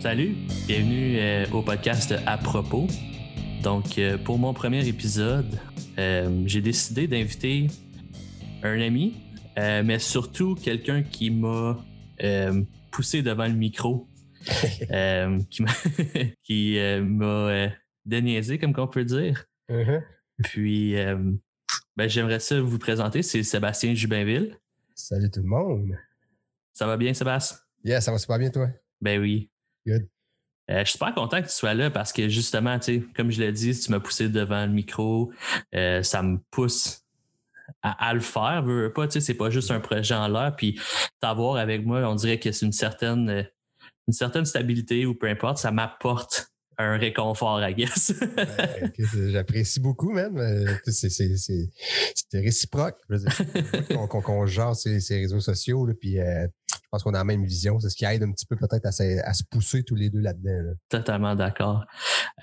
Salut, bienvenue euh, au podcast À propos. Donc, euh, pour mon premier épisode, euh, j'ai décidé d'inviter un ami, mais surtout quelqu'un qui m'a poussé devant le micro, qui m'a qui, déniaisé, comme on peut dire. Uh-huh. Puis, ben, j'aimerais ça vous présenter, c'est Sébastien Jubinville. Salut tout le monde. Ça va bien, Sébastien? Yeah, ça va super bien, toi? Ben oui. Good. Euh, je suis super content que tu sois là parce que justement, tu sais, comme je l'ai dit, si tu m'as poussé devant le micro, euh, ça me pousse à, le faire. Veux, pas, tu sais, c'est pas juste un projet en l'air. Puis t'avoir avec moi, on dirait que c'est une certaine, euh, une certaine stabilité ou peu importe, ça m'apporte un réconfort, I guess. J'apprécie beaucoup, même. C'est réciproque. Qu'on qu genre ces, ces, réseaux sociaux, là, puis pense qu'on a la même vision. C'est ce qui aide un petit peu peut-être à, se pousser tous les deux là-dedans. Totalement d'accord.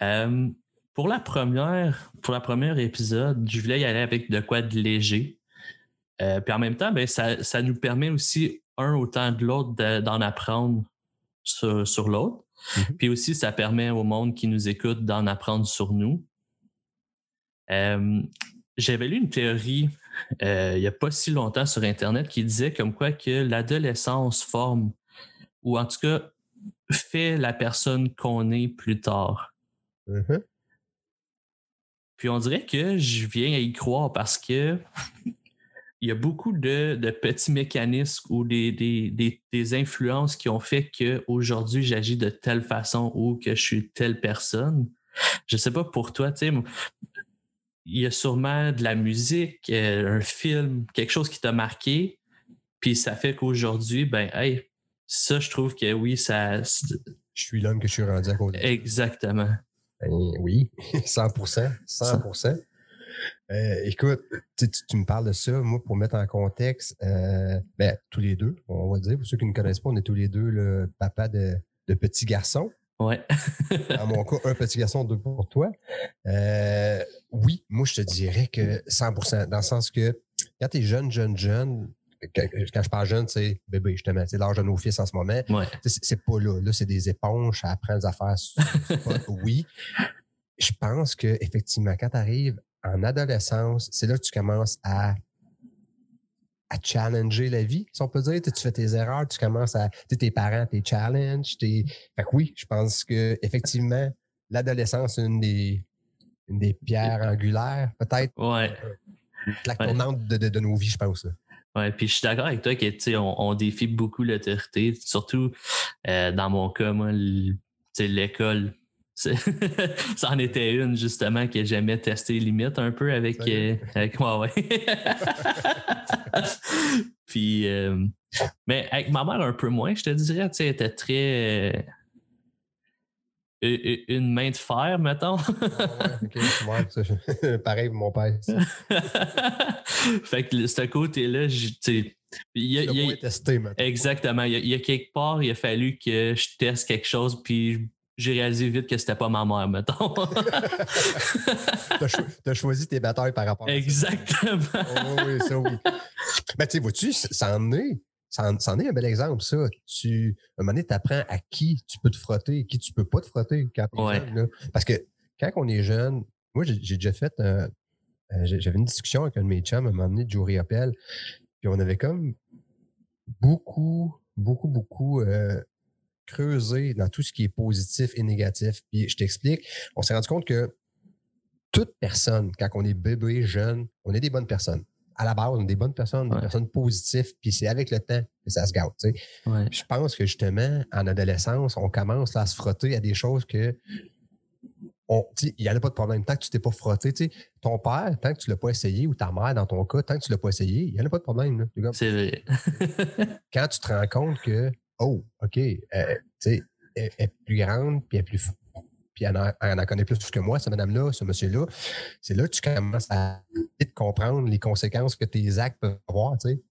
Euh, pour la première, pour la première épisode, je voulais y aller avec de quoi de léger. Euh, puis en même temps, ben, ça, nous permet aussi, un autant de l'autre, d'en apprendre sur, l'autre. Mm-hmm. Puis aussi, ça permet au monde qui nous écoute d'en apprendre sur nous. Euh, j'avais lu une théorie euh, il n'y a pas si longtemps sur Internet qui disait comme quoi que l'adolescence forme, ou en tout cas fait la personne qu'on est plus tard. Mm-hmm. Puis on dirait que je viens à y croire parce que il y a beaucoup de, petits mécanismes ou des, des, influences qui ont fait qu'aujourd'hui j'agis de telle façon ou que je suis telle personne. Je sais pas pour toi, tu sais, il y a sûrement de la musique, euh, un film, quelque chose qui t'a marqué, puis ça fait qu'aujourd'hui, ben, hey, ça, je trouve que oui, ça. Je suis l'homme que je suis rendu à côté. Exactement. Ben, oui, 100% 100% euh, écoute, tu, me parles de ça, moi, pour mettre en contexte, euh, ben, tous les deux, on va dire, pour ceux qui ne connaissent pas, on est tous les deux le papa de, de petits garçons. Ouais. Dans mon cas, un petit garçon, deux pour toi. Euh, oui, moi, je te dirais que 100 dans le sens que quand tu es jeune, jeune, jeune, quand je parle jeune, c'est bébé, justement, c'est l'âge de nos fils en ce moment. Ouais. C'est pas là. Là, c'est des éponges, ça apprend des affaires. oui. Je pense que effectivement, quand tu arrives en adolescence, c'est là que tu commences à à challenger la vie, si on peut dire. Tu fais tes erreurs, tu commences à. Tes parents, tes challenges. Fait que oui, je pense que effectivement, l'adolescence, c'est une des, une des pierres angulaires, peut-être. Ouais. La tournante de, de, nos vies, je pense. Oui, puis je suis d'accord avec toi que on, on défie beaucoup l'autorité, surtout euh, dans mon cas, moi, l'école ça en était une, justement, que j'aimais tester limite un peu avec, euh, avec moi, ouais. Puis, euh, mais avec ma mère, un peu moins, je te dirais, tu sais, elle était très. Euh, une main de fer, mettons. ah, Pareil mon père. fait que ce côté-là, tu sais. Il y a, il a, exactement. Il y, a, il y, a, quelque part, il a fallu que je teste quelque chose, puis j'ai réalisé vite que c'était pas ma mère, mettons. Tu as choisi tes batailles par rapport à Exactement. ça. Exactement. Oh, oui, ça oui. Mais tu sais, vois-tu, ça en est. Ça en, est un bel exemple, ça. Tu, à un moment donné, tu apprends à qui tu peux te frotter et qui tu peux pas te frotter quand jeune. Parce que quand on est jeune, moi, j'ai déjà fait. Euh, j'avais une discussion avec un de mes chums à un moment donné, Joe Appel, puis on avait comme beaucoup, beaucoup, beaucoup euh, creuser dans tout ce qui est positif et négatif. Puis je t'explique, on s'est rendu compte que toute personne, quand on est bébé, jeune, on est des bonnes personnes. À la base, on est des bonnes personnes, des personnes positives, puis c'est avec le temps que ça se gâte. Tu sais. Je pense que justement, en adolescence, on commence à se frotter à des choses que il n'y en a pas de problème. Tant que tu t'es pas frotté, ton père, tant que tu ne l'as pas essayé, ou ta mère, dans ton cas, tant que tu ne l'as pas essayé, il n'y en a pas de problème. C'est vrai. quand tu te rends compte que oh, OK, euh, tu sais, elle, est plus grande, puis elle est plus. Puis elle en, connaît plus que moi, cette madame-là, ce monsieur-là. C'est là que tu commences à comprendre les conséquences que tes actes peuvent avoir, tu sais.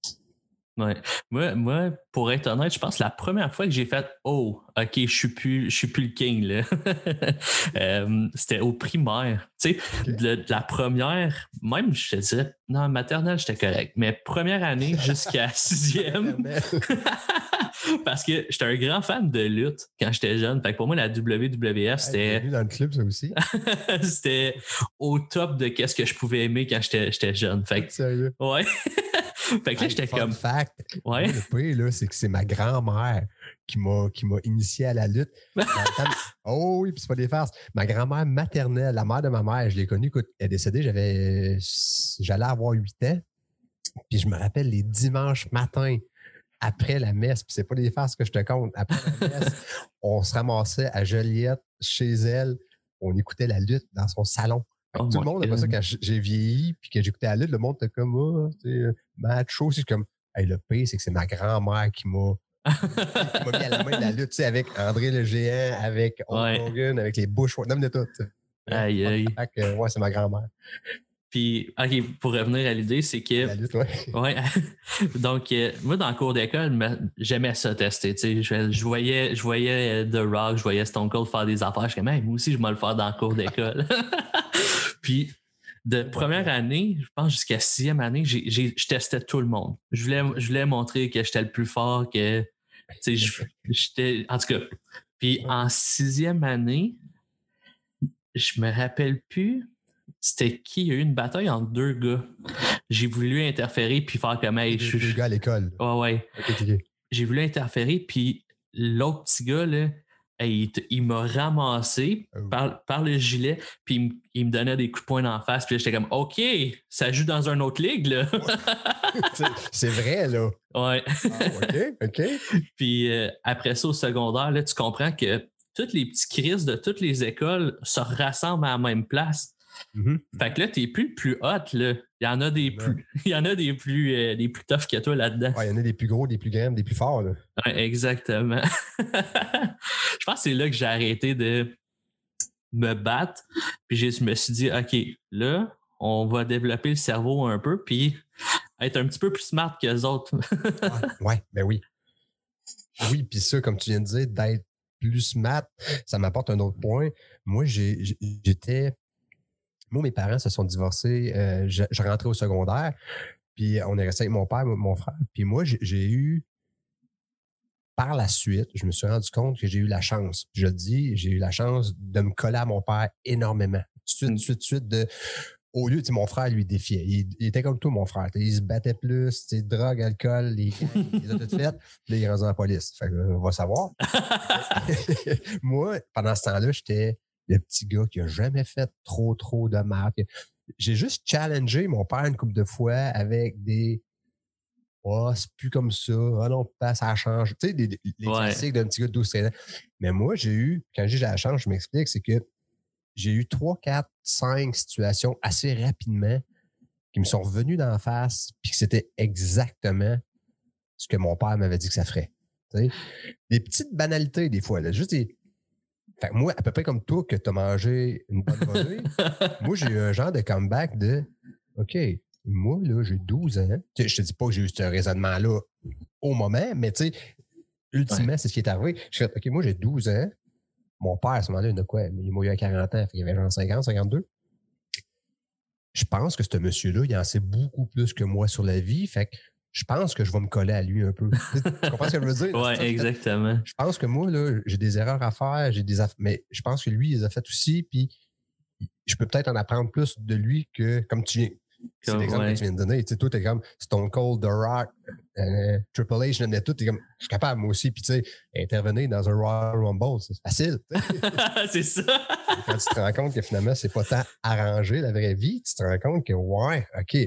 Ouais. Moi, moi, pour être honnête, je pense que la première fois que j'ai fait Oh, OK, je suis plus, je suis plus le king, là. Euh, c'était au primaire. Tu sais, de, la première, même je te disais, non, maternelle, j'étais correct. Mais première année jusqu'à sixième, Parce que j'étais un grand fan de lutte quand j'étais jeune. Fait que pour moi, la WWF, c'était. dans le club, ça aussi? c'était au top de qu'est-ce que je pouvais aimer quand j'étais jeune. Fait que, Sérieux? Ouais. Fait que là, j'étais comme. fact. Ouais. Le pire, là, c'est que c'est ma grand-mère qui m'a qui m'a initié à la lutte. Oh oui, puis c'est pas des farces. Ma grand-mère maternelle, la mère de ma mère, je l'ai connue, écoute, elle est décédée, j'avais j'allais avoir 8 ans. Puis je me rappelle les dimanches matins après la messe, puis c'est pas des farces que je te compte, après la messe, on se ramassait à Joliette chez elle, on écoutait la lutte dans son salon. Oh tout le monde, après ça, quand j'ai vieilli, puis que j'écoutais la lutte, le monde était comme, oh, macho. C'est comme, hey, le pire, c'est que c'est ma grand-mère qui m'a mis à la main de la lutte, tu sais, avec André le Géant, avec Hulk. Hogan, avec les Bush, nomme de tout. Aïe, aïe. Que, ouais, c'est ma grand-mère. Puis, OK, pour revenir à l'idée, c'est que. La lutte, ouais. Ouais. Donc, euh, moi, dans le cours d'école, j'aimais ça tester. tu sais. Je, je voyais, je voyais euh, The Rock, je voyais Stone Cold faire des affaires. Je Hey, moi aussi, je vais le faire dans le cours d'école. Puis, de première année, je pense jusqu'à sixième année, j'ai- j'ai- je testais tout le monde. Je voulais, je voulais montrer que j'étais le plus fort, que. J'étais. En tout cas. Puis, en sixième année, je me rappelle plus c'était qui? Il y a eu une bataille entre deux gars. J'ai voulu interférer puis faire comme hey, je suis. gars à l'école. Ouais, ouais. J'ai voulu interférer, puis l'autre petit gars, là, il, il m'a ramassé Oh. par, par le gilet, puis il, me donnait des coups de poing d'en face, puis j'étais comme OK, ça joue dans une autre ligue, là. C'est vrai, là. ouais. Ah, OK, OK. Puis euh, après ça, au secondaire, là, tu comprends que toutes les petits crises de toutes les écoles se rassemblent à la même place. Mhm. Fait que là, t'es plus le plus hot, là. Il y en a des plus, il y en a des plus, euh, des plus toughs que toi là-dedans. Ouais, il y en a des plus gros, des plus grands, des plus forts, là. Ouais, exactement. je pense que c'est là que j'ai arrêté de me battre. Puis je me suis dit, OK, là, on va développer le cerveau un peu, puis être un petit peu plus smart que les autres. Ouais, ouais, ben oui. Oui, puis ça, comme tu viens de dire, d'être plus smart, ça m'apporte un autre point. Moi, j'étais. Moi, mes parents se sont divorcés. euh, je, je rentrais au secondaire, puis on est resté avec mon père, mon frère. Puis moi, j'ai- eu. Par la suite, je me suis rendu compte que j'ai eu la chance. Je le dis, j'ai eu la chance de me coller à mon père énormément. Tout de suite, tout de suite, de au lieu, tu sais, mon frère lui défiait. Il, il était comme tout, mon frère. Il se battait plus, tu sais, drogue, alcool, les, les a toutes faites. Là, il est rendu dans la police. Fait que, euh, on va savoir. Moi, pendant ce temps-là, j'étais le petit gars qui a jamais fait trop, trop de mal. J'ai juste challengé mon père une couple de fois avec des Oh, c'est plus comme ça. Ah non, pas, ça change. Tu sais, les Ouais. classiques d'un petit gars de 12 13 ans. Mais moi, j'ai eu, quand j'ai la chance, je m'explique, c'est que j'ai eu trois, quatre, cinq situations assez rapidement qui me sont revenues d'en face, puis que c'était exactement ce que mon père m'avait dit que ça ferait. Des petites banalités, des fois. Là, juste des... Fait que moi, à peu près comme toi, que tu as mangé une bonne volée, moi, j'ai eu un genre de comeback de OK, moi, là, j'ai 12 ans. Tu sais, je te dis pas que j'ai eu ce raisonnement-là au moment, mais tu sais, ultimement, c'est ce qui est arrivé. Je fais, OK, moi, j'ai 12 ans. Mon père, à ce moment-là, il a quoi? Il m'a eu à 40 ans. Fait qu'il avait genre 50, 52. Je pense que ce monsieur-là, il en sait beaucoup plus que moi sur la vie. Fait que je pense que je vais me coller à lui un peu. tu comprends ce que je veux dire? ouais, exactement. Je pense que moi, là, j'ai des erreurs à faire, j'ai des mais je pense que lui, il les a faites aussi, puis je peux peut-être en apprendre plus de lui que, comme tu viens, c'est l'exemple ouais. que tu viens de donner. Tu sais, toi, t'es comme Stone Cold, The Rock, euh, Triple H, je tout, t'es comme, je suis capable, moi aussi, puis tu sais, intervenir dans un Royal Rumble, c'est facile. c'est ça. Quand tu te rends compte que finalement, c'est pas tant arrangé la vraie vie, tu te rends compte que, ouais, OK.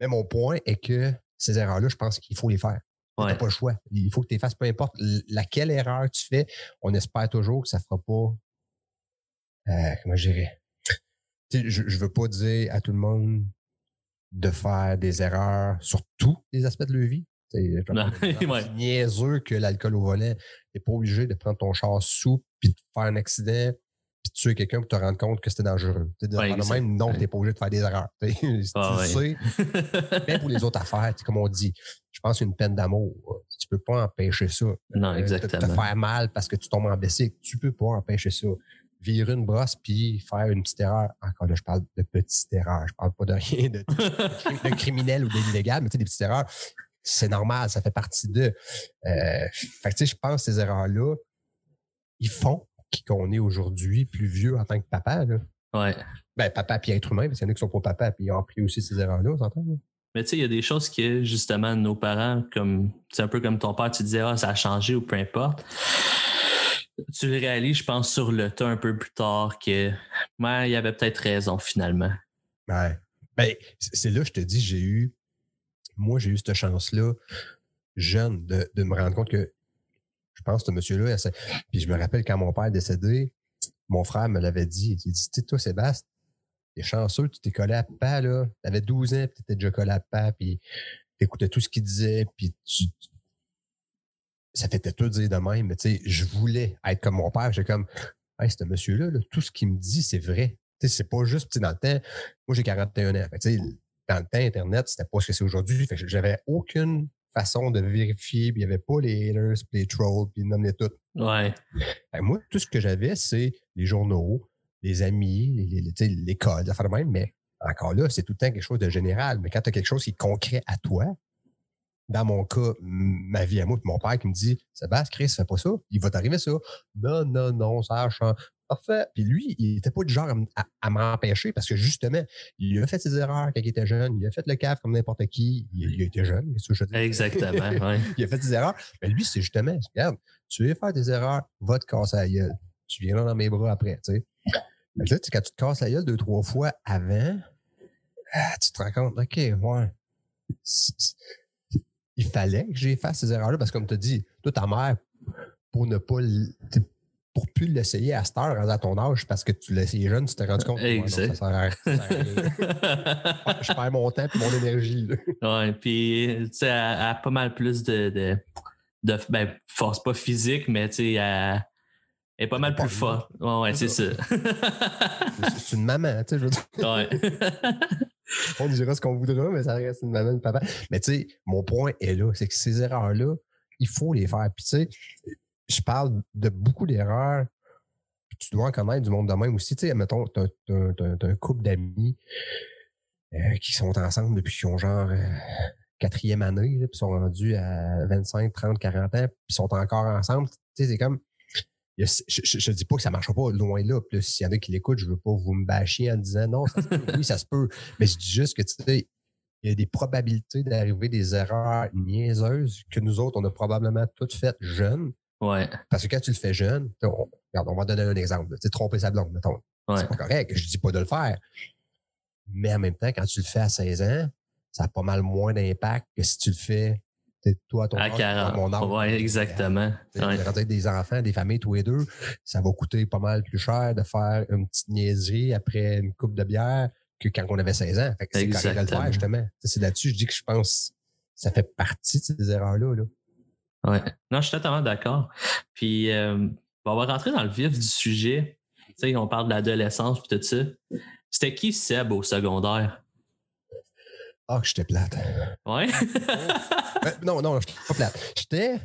Mais mon point est que ces erreurs-là, je pense qu'il faut les faire. Ouais. T'as pas le choix. Il faut que tu les fasses, peu importe laquelle erreur tu fais. On espère toujours que ça fera pas. Euh, comment je dirais? Tu Je, je veux pas dire à tout le monde de faire des erreurs sur tous les aspects de leur vie. Tu ouais. aussi niaiseux que l'alcool au volet. T'es pas obligé de prendre ton char sous puis de faire un accident puis tuer quelqu'un pour te rendre compte que c'était dangereux. Tu sais, de Ouais, de exact. même, non, t'es pas obligé de faire des erreurs. Tu sais, si Ah, tu ouais. sais, même pour les autres affaires, tu sais, comme on dit, je pense une peine d'amour. Tu peux pas empêcher ça. non, Euh, exactement. te faire mal parce que tu tombes en bicycle, tu peux pas empêcher ça. Virer une brosse puis faire une petite erreur. Encore là, je parle de petite erreur. Je parle pas de rien de, de criminel ou d'illégal, mais tu sais, des petites erreurs. c'est normal, ça fait partie de. Euh, fait que, je pense que ces erreurs-là, ils font qu'on est aujourd'hui plus vieux en tant que papa. Là. Ouais. Ben, papa puis être humain, parce qu'il y en a qui sont pas papa puis ils ont appris aussi ces erreurs-là, on s'entend? Mais tu sais, il y a des choses que, justement, nos parents, comme c'est un peu comme ton père, tu disais, ah, ça a changé ou peu importe. Tu le réalises, je pense, sur le tas un peu plus tard que, ouais, il y avait peut-être raison finalement. Ouais. Ben, c'est là, je te dis, j'ai eu, moi, j'ai eu cette chance-là, jeune, de, de, me rendre compte que je pense que ce monsieur-là, puis je me rappelle quand mon père est décédé, mon frère me l'avait dit. Il dit, tu toi, Sébastien, t'es chanceux, tu t'es collé à pas, là. T'avais 12 ans, puis t'étais déjà collé à pas, puis t'écoutais tout ce qu'il disait, puis tu, ça fait tout dire de même, mais tu sais, je voulais être comme mon père. J'ai comme, hey, ce monsieur-là, tout ce qu'il me dit, c'est vrai. Tu sais, c'est pas juste, dans le temps, moi j'ai 41 ans. Sais, dans le temps, Internet, c'était pas ce que c'est aujourd'hui. Fait j'avais aucune façon de vérifier, puis il n'y avait pas les haters, puis les trolls, puis ils les tout. Ouais. moi, tout ce que j'avais, c'est les journaux, les amis, l'école, la de même, mais encore là, c'est tout le temps quelque chose de général. Mais quand tu as quelque chose qui est concret à toi, dans mon cas, ma vie à moi, mon père qui me dit Sébastien, Chris, fais pas ça, il va t'arriver ça. Non, non, non, ça change. Parfait. Puis lui, il était pas du genre à, m'empêcher parce que justement, il a fait ses erreurs quand il était jeune. Il a fait le caf comme n'importe qui. Il, a été jeune, qu'est-ce que je dis? Exactement. il a fait ses erreurs. Mais lui, c'est justement, regarde, tu veux faire des erreurs, va te casser la gueule. Tu viendras dans mes bras après, tu sais. là, quand tu te casses la gueule deux, trois fois avant, ah, tu te rends compte, OK, ouais. Il fallait que j'ai fait ces erreurs-là parce que, comme tu as dit, toi, ta mère, pour ne pas pour plus l'essayer à cette heure, à ton âge, parce que tu l'as essayé jeune, tu t'es rendu compte que ça sert à, je perds mon temps et mon énergie. Oui, puis tu sais, elle a pas mal plus de, de, de ben, force pas physique, mais tu sais, elle, est pas mal plus forte. Ouais, ouais c'est ça. c'est une maman, tu sais, je veux dire. Ouais. On dira ce qu'on voudra, mais ça reste une maman, une papa. Mais tu sais, mon point est là, c'est que ces erreurs-là, il faut les faire. Puis tu sais, je parle de beaucoup d'erreurs. Tu dois en connaître du monde de même aussi. Tu sais, mettons, tu as, un couple d'amis euh, qui sont ensemble depuis qu'ils ont genre euh, quatrième année, puis sont rendus à 25, 30, 40 ans, puis sont encore ensemble. Tu sais, c'est comme. Je, je, dis pas que ça marche pas loin là. Plus s'il y en a qui l'écoutent, je veux pas vous me bâcher en disant non, ça se peut. oui, ça se peut. Mais je dis juste que tu sais, il y a des probabilités d'arriver des erreurs niaiseuses que nous autres, on a probablement toutes faites jeunes. Ouais. Parce que quand tu le fais jeune, on, regarde, on va donner un exemple. Tu sais, tromper sa blonde, mettons. C'est pas correct. Je dis pas de le faire. Mais en même temps, quand tu le fais à 16 ans, ça a pas mal moins d'impact que si tu le fais toi, ton à 40. mon âge. Oui, exactement. Ouais. des enfants, des familles, tous les deux, ça va coûter pas mal plus cher de faire une petite niaiserie après une coupe de bière que quand on avait 16 ans. Fait que c'est correct de le faire, justement. C'est là-dessus, je dis que je pense ça fait partie de ces erreurs-là. Là. Ouais. Non, je suis totalement d'accord. Puis, euh, on va rentrer dans le vif du sujet. Tu sais, on parle de l'adolescence et tout ça. C'était qui Seb au secondaire? Ah, que j'étais plate. Ouais? non, non, j'étais pas plate. J'étais.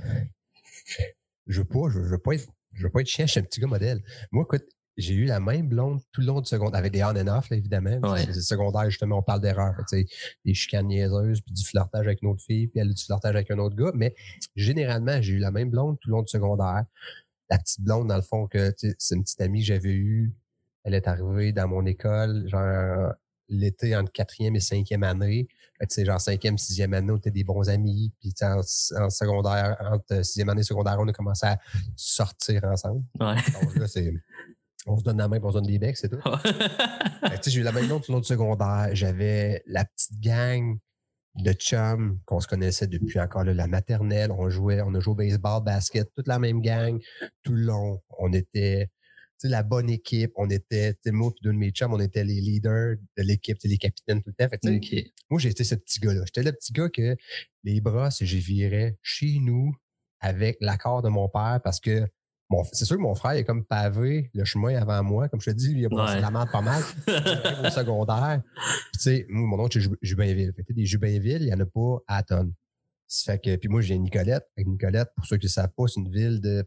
Je veux pas, je veux pas être, je veux pas être chien, je suis un petit gars modèle. Moi, écoute, j'ai eu la même blonde tout le long du secondaire, avec des on and off, là, évidemment. Ouais. Le secondaire, justement, on parle d'erreur. Des chicanes niaiseuses, puis du flirtage avec une autre fille, puis elle du flirtage avec un autre gars. Mais généralement, j'ai eu la même blonde tout le long du secondaire. La petite blonde, dans le fond, que c'est une petite amie que j'avais eue. Elle est arrivée dans mon école, genre l'été entre quatrième et cinquième année. Tu sais, genre cinquième, sixième année, on était des bons amis. Puis en, en, secondaire, entre sixième année et secondaire, on a commencé à sortir ensemble. Ouais. Donc là, c'est on se donne la main, on se donne des becs, c'est tout. j'ai eu la même note tout le long du secondaire. J'avais la petite gang de chums qu'on se connaissait depuis encore la maternelle. On jouait, on a joué au baseball, basket, toute la même gang tout le long. On était la bonne équipe. On était, moi et deux de mes chums, on était les leaders de l'équipe, les capitaines tout le temps. Moi, j'étais ce petit gars-là. J'étais le petit gars que les bras, j'ai viré chez nous avec l'accord de mon père parce que c'est sûr que mon frère est comme pavé le chemin avant moi. Comme je te dis, il a brossé la main pas mal. au secondaire. tu sais, mon nom, c'est Jubinville. Fait des Jubinville, il n'y en a pas à tonnes. Fait que, puis moi, j'ai Nicolette. Nicolette, pour ceux qui ne savent pas, c'est une ville de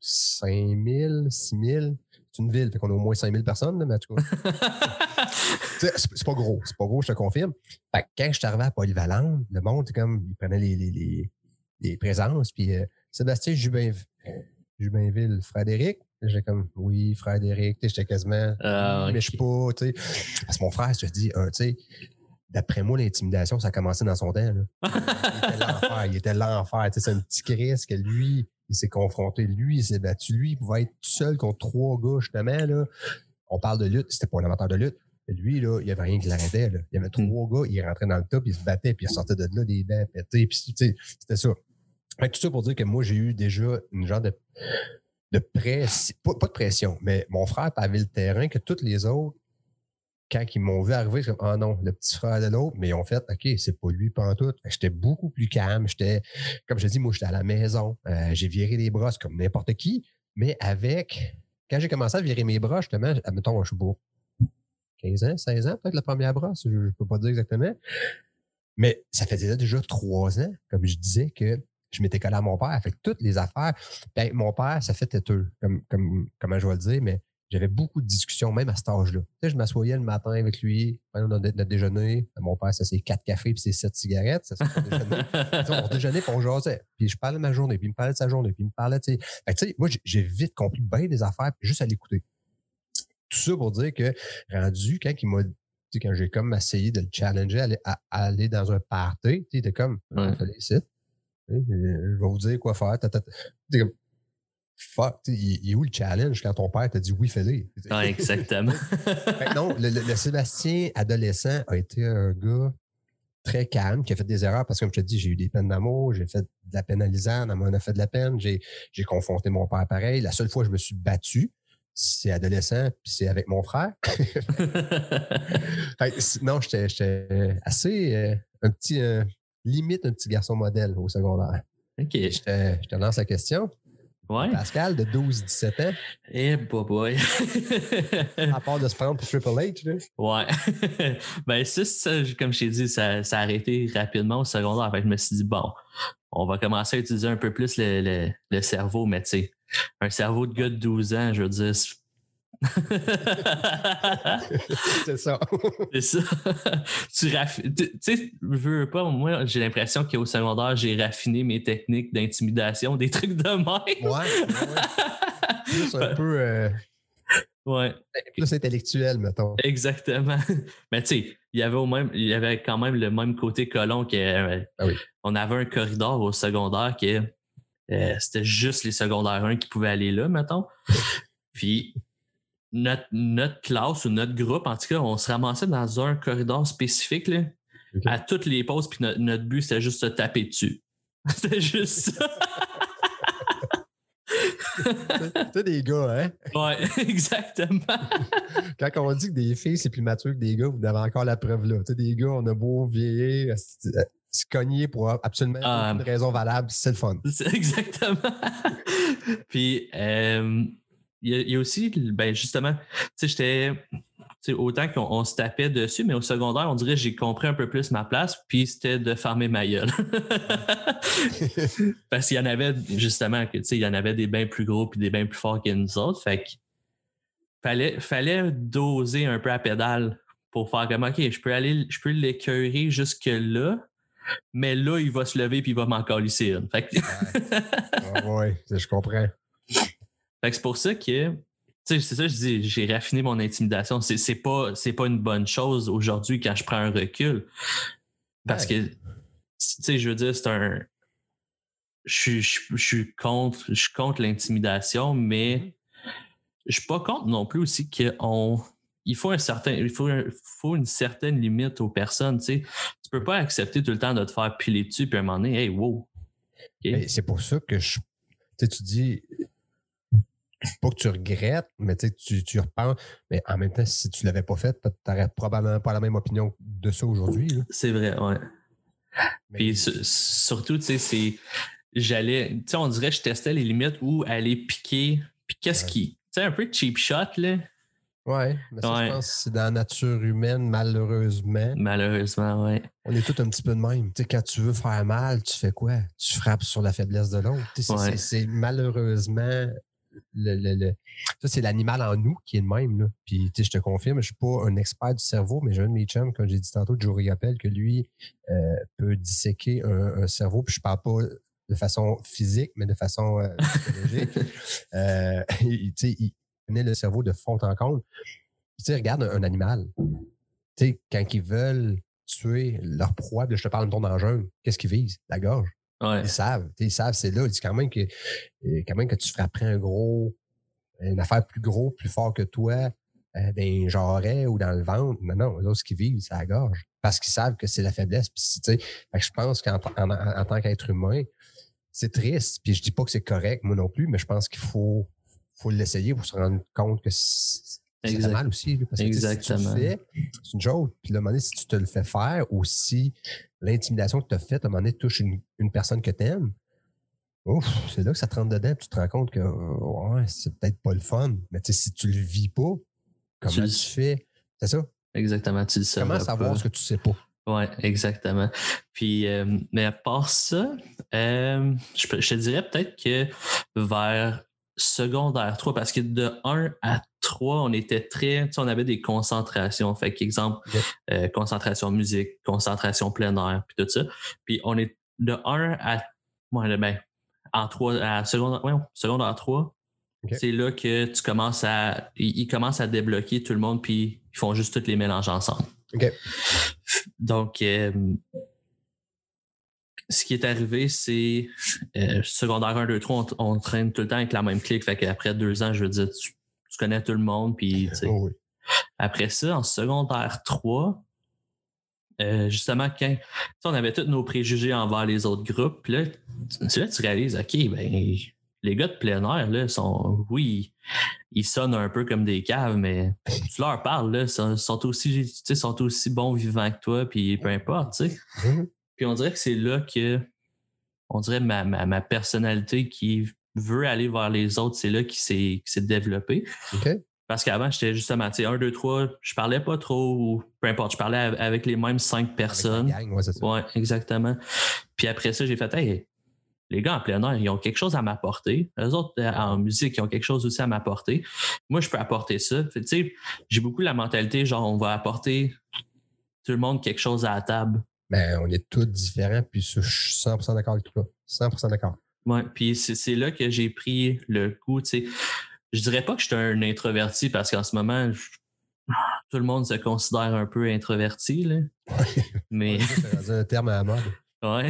5000, 6000. c'est une ville, fait qu'on a au moins 5000 personnes, là, mais en tout cas. c'est pas gros, c'est pas gros, je te confirme. Fait que quand je suis arrivé à Polyvalente, le monde, c'est comme, il prenait les, les, les, les présences, puis euh, Sébastien Jubin, Jubinville, Frédéric, j'ai comme, oui, Frédéric, j'étais quasiment, Ah, mais je suis pas, tu sais. Parce que mon frère, je te dis, tu sais, d'après moi, l'intimidation, ça a commencé dans son temps, là. Il était l'enfer, il était l'enfer, tu sais, c'est un petit Chris que lui, il s'est confronté, lui, il s'est battu, lui, il pouvait être tout seul contre trois gars, justement, là. On parle de lutte, c'était pas un amateur de lutte. Lui, là, il y avait rien qui l'arrêtait. Il y avait trois gars, il rentrait dans le top, il se battait, puis il sortait de là des dents pétées, puis tu sais, c'était ça. Fait que tout ça pour dire que moi, j'ai eu déjà une genre de, de pression, pas, de pression, mais mon frère avait le terrain que tous les autres, quand ils m'ont vu arriver, c'est comme, ah non, le petit frère de l'autre, mais ils ont fait, OK, c'est pas lui. Fait que J'étais beaucoup plus calme. J'étais, comme je dis, moi, j'étais à la maison. Euh, j'ai viré les brosses comme n'importe qui, mais avec, quand j'ai commencé à virer mes bras, justement, admettons, je suis beau. 15 ans, 16 ans, peut-être la première brosse, je, je peux pas dire exactement. Mais ça faisait déjà trois ans, comme je disais, que je m'étais collé à mon père. Fait que toutes les affaires, ben, mon père, ça fait têteux, comme, comme, comment je vais le dire, mais j'avais beaucoup de discussions, même à cet âge-là. Tu sais, je m'assoyais le matin avec lui, pendant notre, notre déjeuner. Mon père, ça c'est quatre cafés puis c'est sept cigarettes. Ça, c'est déjeuner. On déjeunait puis on jasait. Puis je parlais de ma journée, puis il me parlait de sa journée, puis il me parlait, tu sais. Fait que, tu sais, moi, j'ai- vite compris bien des affaires puis juste à l'écouter. Tout ça pour dire que, rendu, quand il m'a quand j'ai comme essayé de le challenger à aller, à- à aller dans un party, tu sais, il était comme, Ouais. fallait ici. Je vais vous dire quoi faire. Fuck, il, est où le challenge quand ton père t'a dit oui, fais-le? Ouais, exactement. Que non, le, le- le Sébastien adolescent a été un gars très calme, qui a fait des erreurs parce que, comme je te dis, j'ai eu des peines d'amour, j'ai fait de la elle m'en a fait de la peine, j'ai, j'ai confronté mon père pareil. La seule fois que je me suis battu, c'est adolescent, puis c'est avec mon frère. Non, j'étais, j'étais assez euh, un petit, euh, limite un petit garçon modèle au secondaire. OK. Je te, je te lance la question. Ouais. Pascal, de 12-17 ans, Eh, boy, boy. à part de se prendre pour Triple H, là. Ouais. ben, ça, ça, comme je t'ai dit, ça, ça a arrêté rapidement au secondaire. Fait que je me suis dit, bon, on va commencer à utiliser un peu plus le, le, le cerveau, mais tu sais, un cerveau de gars de 12 ans, je veux dire. c'est- ça. C'est ça. tu raffines. Tu sais, je veux pas, moi, j'ai l'impression qu'au secondaire, j'ai raffiné mes techniques d'intimidation, des trucs de même. Ouais, ouais, un peu euh, Ouais, plus intellectuel, mettons. exactement. Mais tu sais, il y avait au même, il y avait quand même le même côté colon que euh, Ah oui. on avait un corridor au secondaire que euh, c'était juste les secondaires 1 qui pouvaient aller là, mettons. Puis notre, notre classe ou notre groupe, en tout cas, on se ramassait dans un corridor spécifique là, à toutes les pauses, puis notre, notre but, c'était juste de taper dessus. C'était juste ça. Sais, des gars, hein? ouais, exactement. Quand on dit que des filles, c'est plus mature que des gars, vous avez encore la preuve là. Tu sais, des gars, on a beau vieillir, se se cogner pour absolument Ah. aucune raison valable, c'est le fun. C'est Exactement. Puis, euh, il y, a- il y a aussi, ben justement, tu sais, j'étais. Autant qu'on on se tapait dessus, mais au secondaire, on dirait que j'ai compris un peu plus ma place, puis c'était de fermer ma gueule. Parce qu'il y en avait, justement, que, tu sais, il y en avait des bains plus gros puis des bains plus forts que nous autres. Fait que fallait, fallait doser un peu à pédale pour faire comme, OK, je peux aller, je peux l'écœurer jusque-là, mais là, il va se lever puis il va m'en calisser une. Fait que, ouais, je comprends. C'est pour ça que, tu sais, c'est ça que je dis, j'ai raffiné mon intimidation. C'est, c'est pas, c'est pas une bonne chose aujourd'hui quand je prends un recul. Parce que, tu sais, je veux dire, c'est un. Je suis, je, je suis contre, je suis contre l'intimidation, mais je suis pas contre non plus aussi qu'on. Il faut un certain, il faut, un- faut une certaine limite aux personnes, tu sais. Tu peux pas accepter tout le temps de te faire piler dessus puis à un moment donné, hey, wow. C'est pour ça que je. Tu dis. Pas que tu regrettes, mais tu sais, tu, repenses. Mais en même temps, si tu l'avais pas fait, tu n'aurais probablement pas la même opinion de ça aujourd'hui. C'est vrai, ouais. Mais- Puis su- surtout, tu sais, c'est. J'allais. Tu sais, on dirait que je testais les limites où aller piquer. Puis qu'est-ce Ouais. qui. Tu sais, un peu cheap shot, là. Ouais, mais ça, Ouais. je pense que c'est dans la nature humaine, malheureusement. Malheureusement, ouais. On est tous un petit peu de même. Tu sais, quand tu veux faire mal, tu fais quoi? Tu frappes sur la faiblesse de l'autre. Tu sais, c'est- Ouais. c'est- C'est malheureusement le, ça, c'est l'animal en nous qui est le même. Là. Puis, je te confirme, je suis pas un expert du cerveau, mais j'ai un de mes chums, comme j'ai dit tantôt, Joe rappelle que lui euh, peut disséquer un, cerveau. Puis, je parle pas de façon physique, mais de façon euh, psychologique. euh, il, il connaît le cerveau de fond en comble. Tu sais, regarde un, animal. Tu sais, quand ils veulent tuer leur proie, je te parle de ton danger, qu'est-ce qu'ils visent? La gorge. Ils savent. Ils savent, c'est là. Ils disent quand même que, euh, quand même que tu frapperais un gros, une affaire plus gros, plus fort que toi, euh, dans un jarret ou dans le ventre. Non, non, eux ce qu'ils vivent, c'est la gorge. Parce qu'ils savent que c'est la faiblesse. Puis, tu sais, je pense qu'en en, tant qu'être humain, c'est triste. Puis je dis pas que c'est correct, moi non plus, mais je pense qu'il faut, faut l'essayer pour se rendre compte que c'est mal aussi. parce que Exactement. Si c'est une chose. Puis là, à un moment donné, si tu te le fais faire ou si l'intimidation que tu as faite, à un moment donné, touche une, une personne que tu aimes, c'est là que ça te rentre dedans, tu te rends compte que ouais, c'est peut-être pas le fun. Mais si tu le vis pas, comment tu, fais? C'est ça? Exactement, tu le sais. Comment savoir ce que tu sais pas? Oui, exactement. Puis, euh, mais à part ça, euh, je, je, te dirais peut-être que vers secondaire 3, parce que de 1 à 3, on était très, on avait des concentrations. Fait qu'exemple, euh, concentration musique, concentration plein air, puis tout ça. Puis on est de 1 à, ouais, ben, en 3, à secondaire, ouais, secondaire 3, c'est là que tu commences à, ils, commencent à débloquer tout le monde, puis ils font juste tous les mélanges ensemble. Donc, euh, ce qui est arrivé, c'est euh, secondaire 1, 2, 3, on, traîne tout le temps avec la même clique. Fait qu'après deux ans, je veux dire, tu, connais tout le monde. Puis, oh Après ça, en secondaire 3, euh, justement, quand on avait tous nos préjugés envers les autres groupes, là, là, tu réalises, OK, ben, les gars de plein air, là, sont, oui, ils sonnent un peu comme des caves, mais tu leur parles, là, sont, sont aussi, sont aussi bons vivants que toi, puis peu importe, tu sais. Mm-hmm. Puis on dirait que c'est là que, on dirait ma, ma, personnalité qui veut aller vers les autres, c'est là qui s'est développée. Parce qu'avant, j'étais justement, tu sais, 1, 2, 3, je parlais pas trop, peu importe, je parlais avec les mêmes cinq personnes. ouais, exactement. Puis après ça, j'ai fait, hey, les gars en plein air, ils ont quelque chose à m'apporter. Les autres euh, en musique, ils ont quelque chose aussi à m'apporter. Moi, je peux apporter ça. Tu sais, j'ai beaucoup la mentalité, genre, on va apporter tout le monde quelque chose à la table ben, on est tous différents, puis je suis 100% d'accord avec toi. 100% d'accord. Ouais, puis c'est là que j'ai pris le coup, tu sais. Je dirais pas que je suis un introverti parce qu'en ce moment, tout le monde se considère un peu introverti, là. Mais. c'est un terme à la mode. Ouais.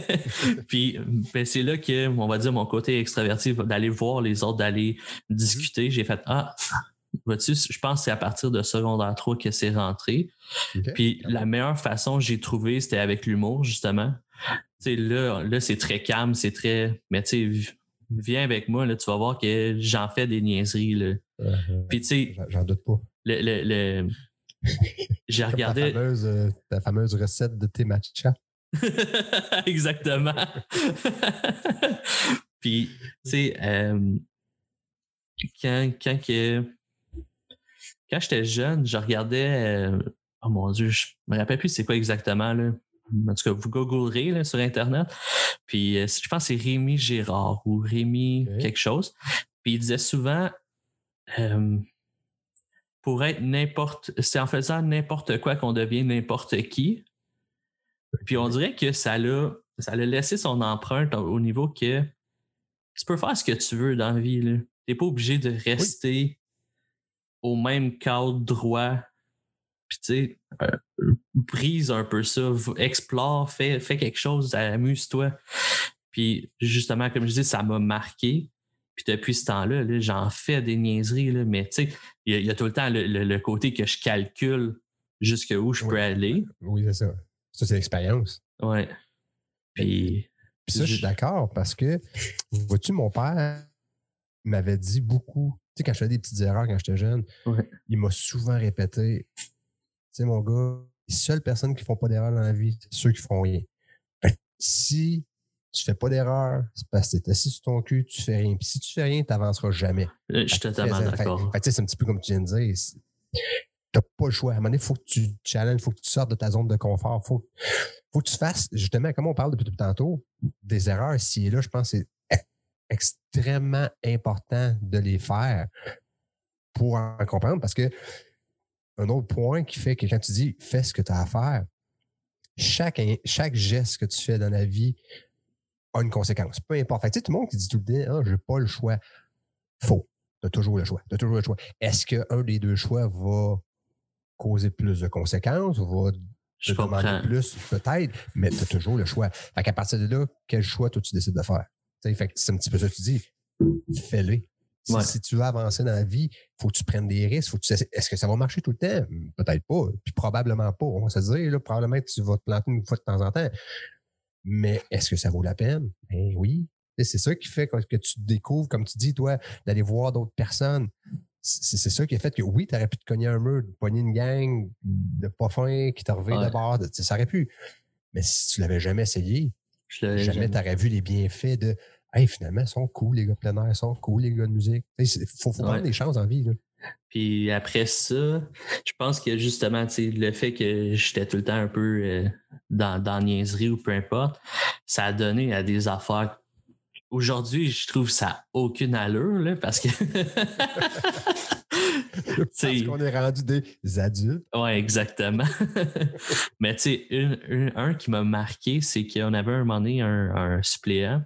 puis ben, c'est là que, on va dire, mon côté extraverti, d'aller voir les autres, d'aller mm-hmm. discuter. J'ai fait Ah, je pense que c'est à partir de secondaire 3 que c'est rentré. Puis la meilleure façon que j'ai trouvé, c'était avec l'humour, justement. Tu là, là c'est très calme, c'est très. Mais tu sais, viens avec moi, là, tu vas voir que j'en fais des niaiseries. Là. Uh-huh. Puis tu sais. J'en doute pas. Le, le, J'ai regardé. Ta fameuse, euh, ta fameuse, recette de thé matcha. Exactement. Puis, tu sais, euh, quand, quand que quand j'étais jeune, je regardais. Euh, oh mon Dieu, je me rappelle plus c'est quoi exactement. Là. En tout cas, vous googlerez sur Internet. Puis euh, je pense que c'est Rémi Gérard ou Rémi quelque chose. Puis il disait souvent euh, pour être n'importe. C'est en faisant n'importe quoi qu'on devient n'importe qui. Puis on dirait que ça l'a, ça laissé son empreinte au niveau que tu peux faire ce que tu veux dans la vie. Tu n'es pas obligé de rester au même cadre droit. Puis tu sais, euh, brise un peu ça, explore, fais, fais quelque chose, amuse-toi. Puis justement, comme je dis, ça m'a marqué. Puis depuis ce temps-là, -là, j'en fais des niaiseries, là, mais tu sais, il y, a tout le temps le, côté que je calcule jusqu'où je peux aller. Oui, c'est ça. Ça, c'est l'expérience. Ouais. Puis. Puis ça, je suis d'accord parce que, vois-tu, mon père m'avait dit beaucoup tu sais, quand je faisais des petites erreurs quand j'étais jeune, il m'a souvent répété sais, mon gars, les seules personnes qui font pas d'erreur dans la vie, c'est ceux qui font rien. si tu fais pas d'erreur, c'est parce que tu es assis sur ton cul, tu fais rien. Puis si tu fais rien, tu n'avanceras jamais. Euh, je suis totalement d'accord. c'est un petit peu comme tu viens de dire. T'as pas le choix. À un moment donné, il faut que tu challenges, il faut que tu sortes de ta zone de confort. Il faut, faut que tu fasses, justement, comme on parle depuis tout tantôt, des erreurs ici et là, je pense que c'est extrêmement important de les faire pour en comprendre parce que un autre point qui fait que quand tu dis fais ce que tu as à faire, chaque, chaque geste que tu fais dans la vie a une conséquence. Peu importe. Fait, tu sais, tout le monde qui dit tout le temps, ah, j'ai pas le choix. Faux. Tu as toujours le choix. Tu toujours le choix. Est-ce qu'un des deux choix va causer plus de conséquences ou va je demander plus, peut-être, mais tu as toujours le choix. Fait qu'à partir de là, quel choix toi tu décides de faire? fait c'est un petit peu ça que tu dis. Fais-le. Si, tu veux avancer dans la vie, faut que tu prennes des risques. Faut est-ce que ça va marcher tout le temps? Peut-être pas. Puis probablement pas. On va se dire, là, probablement que tu vas te planter une fois de temps en temps. Mais est-ce que ça vaut la peine? Ben oui. C'est ça qui fait que, tu découvres, comme tu dis, toi, d'aller voir d'autres personnes. C'est ça qui a fait que oui, tu aurais pu te cogner un mur, de pogner une gang de pas fin qui t'a revu de bord. Ça aurait pu. Mais si tu l'avais jamais essayé, jamais tu aurais vu les bienfaits de Hey, finalement, ils sont cool, les gars de plein air, ils sont cool, les gars de musique. Il faut, faut prendre des chances en vie. Là. Puis après ça, je pense que justement, le fait que j'étais tout le temps un peu euh, dans, dans niaiserie ou peu importe, ça a donné à des affaires. Aujourd'hui, je trouve ça n'a aucune allure, là, parce que. parce qu'on est rendu des adultes. Oui, exactement. Mais tu sais, un qui m'a marqué, c'est qu'on avait un moment donné un, un suppléant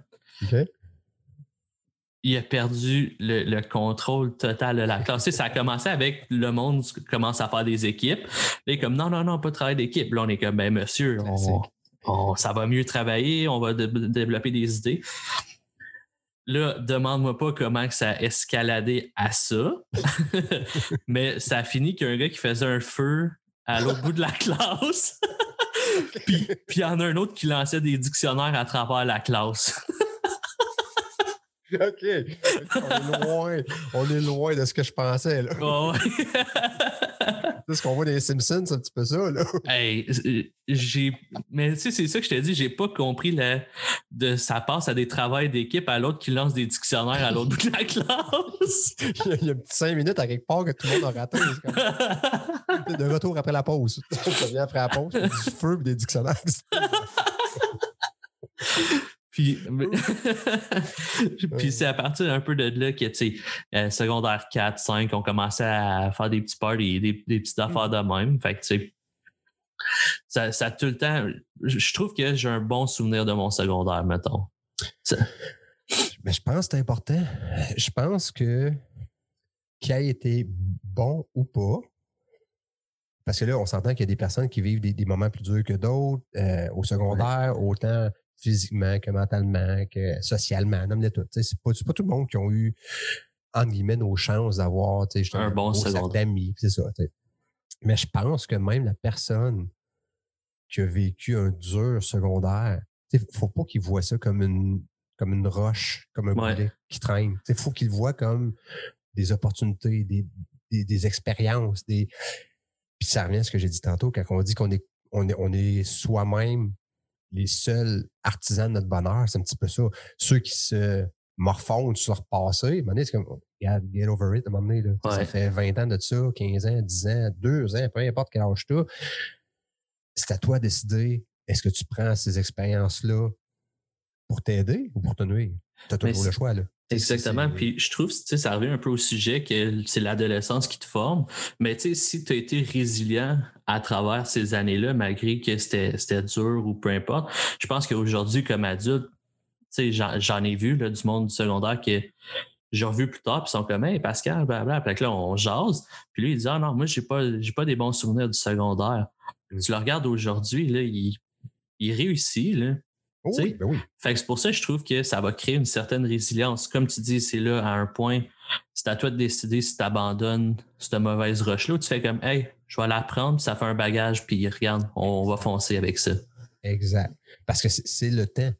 il a perdu le, contrôle total de la classe. ça a commencé avec le monde qui commence à faire des équipes. Là, il est comme non, non, non, pas de travail d'équipe. Là, on est comme ben monsieur, ça va mieux travailler, on va développer des idées. Là, demande-moi pas comment ça a escaladé à ça. Mais ça a fini qu'il y a un gars qui faisait un feu à l'autre bout de la classe. puis il y en a un autre qui lançait des dictionnaires à travers la classe. OK. On est loin. On est loin de ce que je pensais. Là. c'est ce qu'on voit dans les Simpsons, c'est un petit peu ça. Là. Hey, j'ai. Mais tu sais, c'est ça que je t'ai dit, j'ai pas compris la... de ça passe à des travails d'équipe à l'autre qui lance des dictionnaires à l'autre bout de la classe. Il y a un petit cinq minutes à quelque part que tout le monde a raté. de retour après la pause. Ça vient après la pause, du feu et des dictionnaires. Puis, c'est à partir un peu de là que, tu sais, euh, secondaire 4, 5, on commençait à faire des petits parties, des, des petites affaires de même. Fait que, tu sais, ça, tout le temps. Je trouve que j'ai un bon souvenir de mon secondaire, mettons. Mais je pense que c'est important. Je pense que qui a été bon ou pas, parce que là, on s'entend qu'il y a des personnes qui vivent des, moments plus durs que d'autres. Euh, au secondaire, autant physiquement, que mentalement, que socialement, nomme tout. C'est pas, pas tout le monde qui ont eu, entre guillemets, nos chances d'avoir un bon d'amis. C'est ça. Mais je pense que même la personne qui a vécu un dur secondaire, il faut pas qu'il voit ça comme une, comme une roche, comme un boulet qui traîne. Il faut qu'il voit comme des opportunités, des, des, expériences, des. Puis ça revient à ce que j'ai dit tantôt, quand on dit qu'on est, on est, on est soi-même les seuls artisans de notre bonheur, c'est un petit peu ça. Ceux qui se morfondent sur leur passé, c'est comme, get over it, à un moment donné, Ça fait 20 ans de ça, 15 ans, 10 ans, 2 ans, peu importe quel âge tu as. C'est à toi de décider, est-ce que tu prends ces expériences-là pour t'aider ou pour te nuire? Tu as toujours le choix, là. Exactement. Puis je trouve, que ça revient un peu au sujet que c'est l'adolescence qui te forme. Mais tu sais, si tu as été résilient à travers ces années-là, malgré que c'était dur ou peu importe, je pense qu'aujourd'hui, comme adulte, tu sais, j'en ai vu là, du monde du secondaire que j'ai revu plus tard, puis ils sont comme Hey Pascal, blablabla. Puis là, on jase. Puis lui, il dit Ah non, moi, j'ai pas, j'ai pas des bons souvenirs du secondaire. Mm. Tu le regardes aujourd'hui, là, il, il réussit, là. Oh oui, ben oui. Fait que c'est pour ça que je trouve que ça va créer une certaine résilience. Comme tu dis, c'est là à un point, c'est à toi de décider si tu abandonnes cette mauvaise roche-là ou tu fais comme Hey, je vais la prendre, ça fait un bagage, puis regarde, on va foncer avec ça. Exact. Parce que c'est le temps.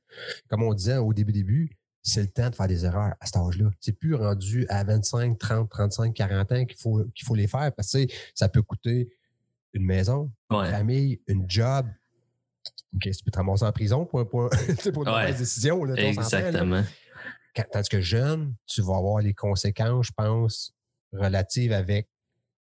Comme on disait au début début, c'est le temps de faire des erreurs à cet âge-là. C'est plus rendu à 25, 30, 35, 40 ans qu'il faut, qu'il faut les faire parce que ça peut coûter une maison, une famille, une job, OK, tu peux te ramasser en prison pour, pour, pour une mauvaise décision. Là, Exactement. tandis que jeune, tu vas avoir les conséquences, je pense, relatives avec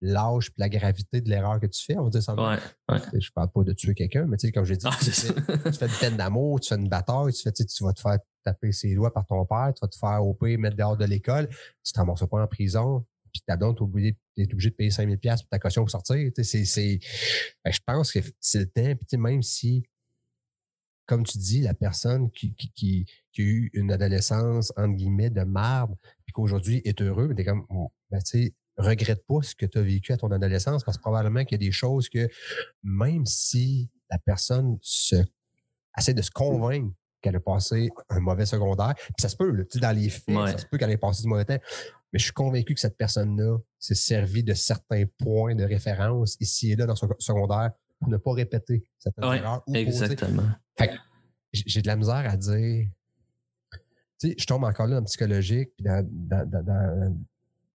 l'âge et la gravité de l'erreur que tu fais. On va dire ça. Ouais, ouais. Je parle pas de tuer quelqu'un, mais tu sais, comme j'ai dit, ah, tu, fais, une peine d'amour, tu fais une bataille, tu, fais, tu vas te faire taper ses doigts par ton père, tu vas te faire pire mettre dehors de l'école, tu ne t'en pas en prison, puis ta blonde, tu es obligé de payer 5000 pièces pour ta caution pour sortir. C'est, ben, je pense que c'est le temps. Puis même si, comme tu dis, la personne qui, qui, qui, a eu une adolescence, entre guillemets, de marbre, puis qu'aujourd'hui est heureux, tu comme, ben, tu sais, regrette pas ce que tu as vécu à ton adolescence parce que probablement qu'il y a des choses que même si la personne se essaie de se convaincre qu'elle a passé un mauvais secondaire, puis ça se peut, là, dans les faits, ça se peut qu'elle ait passé du mauvais temps, mais je suis convaincu que cette personne-là s'est servie de certains points de référence ici et là dans son secondaire pour ne pas répéter cette erreur. exactement. J'ai de la misère à dire. Tu sais, je tombe encore là dans le psychologique, puis dans,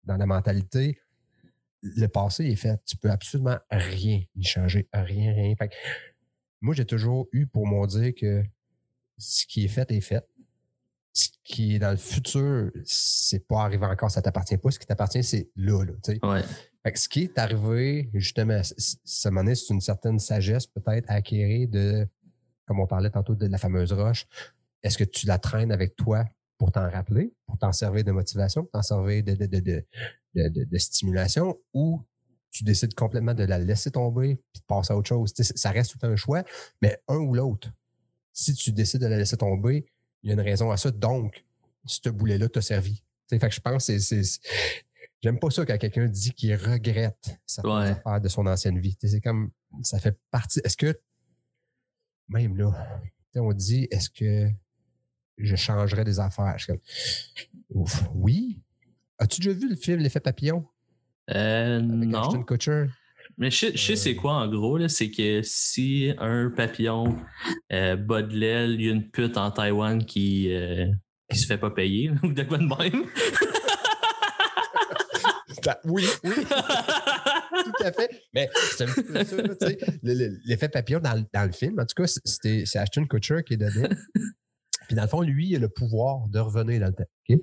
dans, la mentalité. Le passé est fait. Tu peux absolument rien y changer. Rien, rien. moi, j'ai toujours eu pour moi dire que ce qui est fait est fait ce qui est dans le futur, c'est pas arrivé encore, ça t'appartient pas. Ce qui t'appartient, c'est là, là. Ouais. ce qui est arrivé, justement, ça m'en c'est une certaine sagesse peut-être à acquérir de, comme on parlait tantôt de la fameuse roche. Est-ce que tu la traînes avec toi pour t'en rappeler, pour t'en servir de motivation, pour t'en servir de, de, de, de, stimulation, ou tu décides complètement de la laisser tomber et de passer à autre chose? ça reste tout un choix, mais un ou l'autre. Si tu décides de la laisser tomber, il y a une raison à ça. Donc, ce boulet-là t'a servi. fait que je pense que c'est. J'aime pas ça quand quelqu'un dit qu'il regrette certaines affaires de son ancienne vie. C'est comme ça fait partie. Est-ce que même là, on dit est-ce que je changerais des affaires? oui. As-tu déjà vu le film L'effet papillon? Euh, non. Mais je, sais c'est quoi en gros, c'est que si un papillon euh, bat de l'aile, il y a une pute en Taïwan qui, euh, qui se fait pas payer, ou de quoi de même. oui, oui. tout à fait. Mais c'est un peu ça, tu sais. L'effet papillon dans, dans, le film, en tout cas, c'est Ashton Kutcher qui est donné. Puis dans le fond, lui, il a le pouvoir de revenir dans le temps. OK?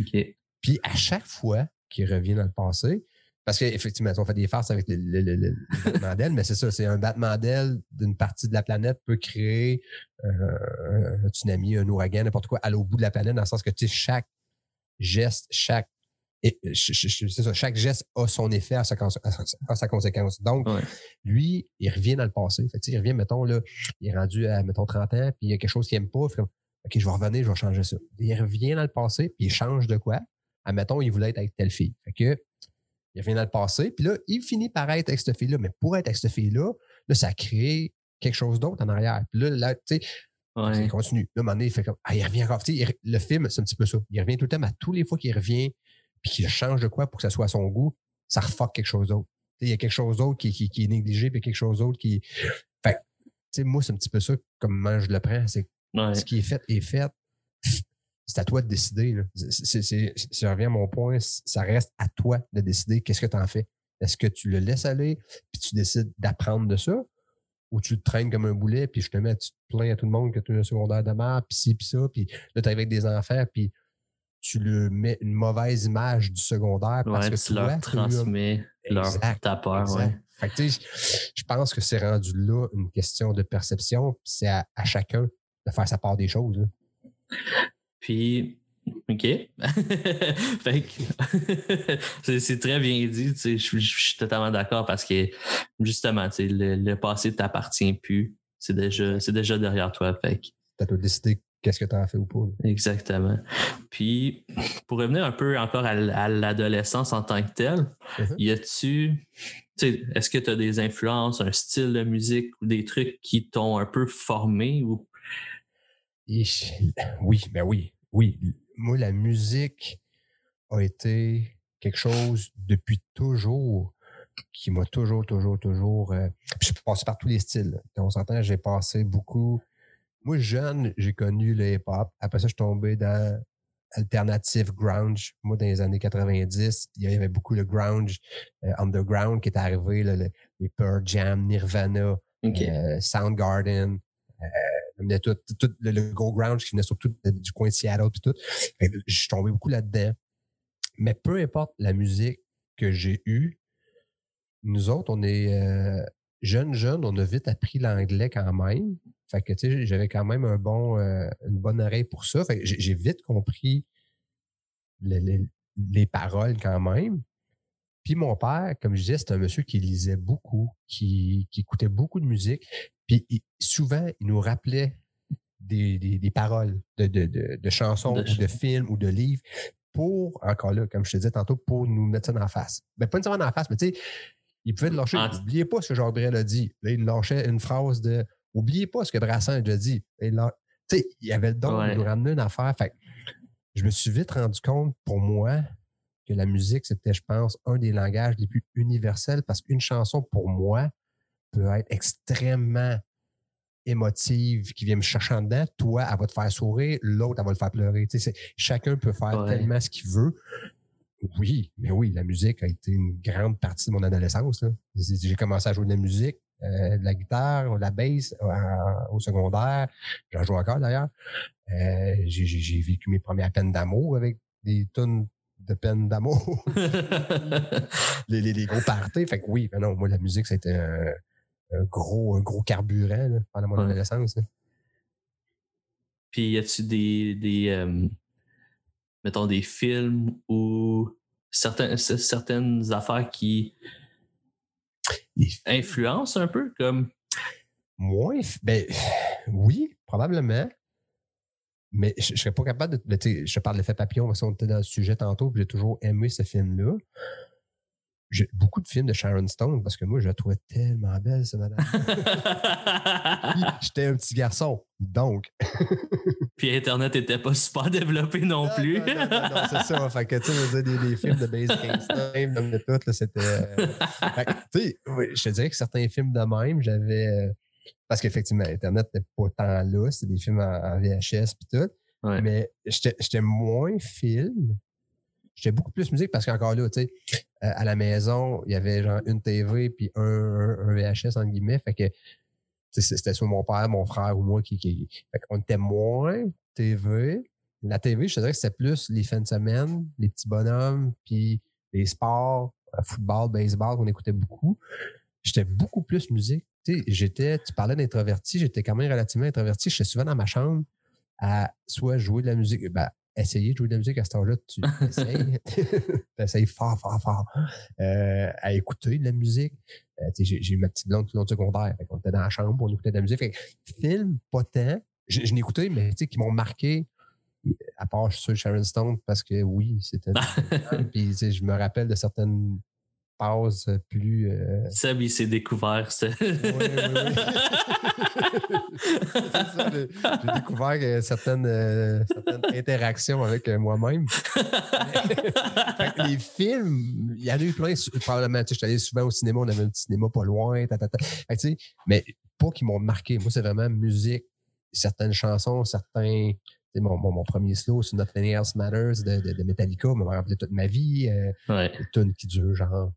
OK. Puis à chaque fois qu'il revient dans le passé, parce qu'effectivement, on fait des farces avec le, le, Batman mais c'est ça, c'est un Batman d'elle d'une partie de la planète peut créer euh, un, tsunami, un ouragan, n'importe quoi, à l'au bout de la planète, dans le sens que tu sais, chaque geste, chaque c'est ça, chaque geste a son effet à sa, sa conséquence. Donc, lui, il revient dans le passé. Fait il revient, mettons, là, il est rendu à, mettons, 30 ans, puis il y a quelque chose qu'il n'aime pas. Fait, OK, je vais revenir, je vais changer ça. Il revient dans le passé, puis il change de quoi? Admettons, il voulait être avec telle fille. Fait que, il revient dans le passé, puis là, il finit par être avec cette fille-là. Mais pour être avec cette fille-là, là, ça crée quelque chose d'autre en arrière. Puis là, là tu sais, il continue. Là, à un moment donné, il fait comme, ah, il revient encore. le film, c'est un petit peu ça. Il revient tout le temps, mais à tous les fois qu'il revient, puis qu'il change de quoi pour que ça soit à son goût, ça refuck quelque chose d'autre. Il y a quelque chose d'autre qui, qui, est négligé, puis quelque chose d'autre qui. Fait tu sais, moi, c'est un petit peu ça, comment je le prends. C'est ce qui est fait est fait c'est à toi de décider. Si je reviens à mon point, ça reste à toi de décider qu'est-ce que tu en fais. Est-ce que tu le laisses aller, puis tu décides d'apprendre de ça, ou tu te traînes comme un boulet, puis je te mets, tu te plains à tout le monde que tu es un secondaire de mort, puis ci, puis ça, puis là, tu avec des enfants, puis tu lui mets une mauvaise image du secondaire parce que tu leur transmets leur ta peur. je pense que c'est rendu là une question de perception, c'est à, chacun de faire sa part des choses. Puis, OK. c'est très bien dit. Je, suis totalement d'accord parce que justement, le, le passé ne t'appartient plus. C'est déjà, déjà derrière toi. Fait T'as tout décidé qu'est-ce que tu as fait ou pas. Exactement. Puis, pour revenir un peu encore à, l'adolescence en tant que telle, uh-huh. y a-tu. Est-ce que tu as des influences, un style de musique ou des trucs qui t'ont un peu formé ou? Oui, ben oui, oui. Moi, la musique a été quelque chose depuis toujours qui m'a toujours, toujours, toujours. Euh, je suis passé par tous les styles. On s'entend, j'ai passé beaucoup. Moi, jeune, j'ai connu le hip-hop. Après ça, je suis tombé dans alternative grunge. Moi, dans les années 90, il y avait beaucoup le grunge euh, underground qui est arrivé, les Pearl Jam, Nirvana, euh, Soundgarden, tout, le, gros ground qui venait surtout du coin de Seattle puis tout. Je suis tombé beaucoup là-dedans. Mais peu importe la musique que j'ai eue, nous autres, on est euh, jeunes, jeunes, on a vite appris l'anglais quand même. Fait que, tu sais, j'avais quand même un bon, euh, une bonne oreille pour ça. j'ai vite compris les, paroles quand même. Puis mon père, comme je disais, c'est un monsieur qui lisait beaucoup, qui, écoutait beaucoup de musique. Puis souvent, il nous rappelait des, paroles de, chansons ou de films ou de livres pour, encore là, comme je te disais tantôt, pour nous mettre ça la face. Ben, pas nécessairement la face, mais tu sais, il pouvait te lâcher. N'oubliez pas ce que Jean Brel a dit. Là, il lâchait une phrase de Oubliez pas ce que Brassin a déjà dit. Tu sais, il y avait le don de nous ramener une affaire. Fait je me suis vite rendu compte, pour moi, que la musique, c'était, je pense, un des langages les plus universels parce qu'une chanson, pour moi, peut être extrêmement émotive qui vient me chercher en dedans. Toi, elle va te faire sourire, l'autre, elle va le faire pleurer. Tu sais, chacun peut faire tellement ce qu'il veut. Oui, mais oui, la musique a été une grande partie de mon adolescence. J'ai commencé à jouer de la musique, euh, de la guitare, de la bass euh, au secondaire. J'en joue encore d'ailleurs. Euh, j'ai vécu mes premières peines d'amour avec des tonnes de peines d'amour. les, les, gros parties. Fait que oui, mais non, moi, la musique, c'était un, un, gros, un gros carburant là, pendant mon adolescence. Puis, y a-tu des, des mettons, des films ou certains, certaines affaires qui influencent un peu comme? Moins. Ben, oui, probablement. Mais je ne serais pas capable de. Ben, je parle de l'effet papillon parce qu'on était dans le sujet tantôt, puis j'ai toujours aimé ce film-là j'ai beaucoup de films de Sharon Stone parce que moi, je la trouvais tellement belle, cette madame. J'étais un petit garçon, donc. Puis Internet n'était pas super développé non plus. Non, non, c'est ça. Fait que, tu sais, des, des films de Basic même de tout, c'était. Euh, tu sais, je te dirais que certains films de même, j'avais. Euh, parce qu'effectivement, Internet n'était pas tant là, c'était des films en, VHS puis tout. Mais j'étais moins film j'étais beaucoup plus musique parce qu'encore là, tu sais, euh, à la maison, il y avait genre une TV puis un, un, VHS, entre guillemets. Fait que c'était soit mon père, mon frère ou moi qui. qui fait qu'on était moins TV. La TV, je te dirais que c'était plus les fins de semaine, les petits bonhommes, puis les sports, euh, football, baseball qu'on écoutait beaucoup. J'étais beaucoup plus musique. J'étais, tu parlais d'introverti, j'étais quand même relativement introverti. J'étais souvent dans ma chambre à soit jouer de la musique. Ben, essayer de jouer de la musique à cet âge-là, tu essayes. tu essayes fort, fort, fort euh, à écouter de la musique. Euh, j'ai eu ma petite blonde tout le long du secondaire. on était dans la chambre, on écoutait de la musique. Fait film, pas tant. Je, je n'ai écouté, mais qui m'ont marqué, à part sur Sharon Stone, parce que oui, c'était. puis je me rappelle de certaines passe plus. Euh... Seb, il s'est découvert. Oui, oui, oui. J'ai découvert certaines, euh, certaines, interactions avec euh, moi-même. les films, il y en a eu plein, probablement. Je suis allé souvent au cinéma, on avait un petit cinéma pas loin. mais pas qui m'ont marqué. Moi, c'est vraiment musique, certaines chansons, certains. Mon, mon, mon, premier slow, c'est Nothing Else Matters de, de, Metallica, m'a rappelé toute ma vie. Euh, ouais. Une qui dure genre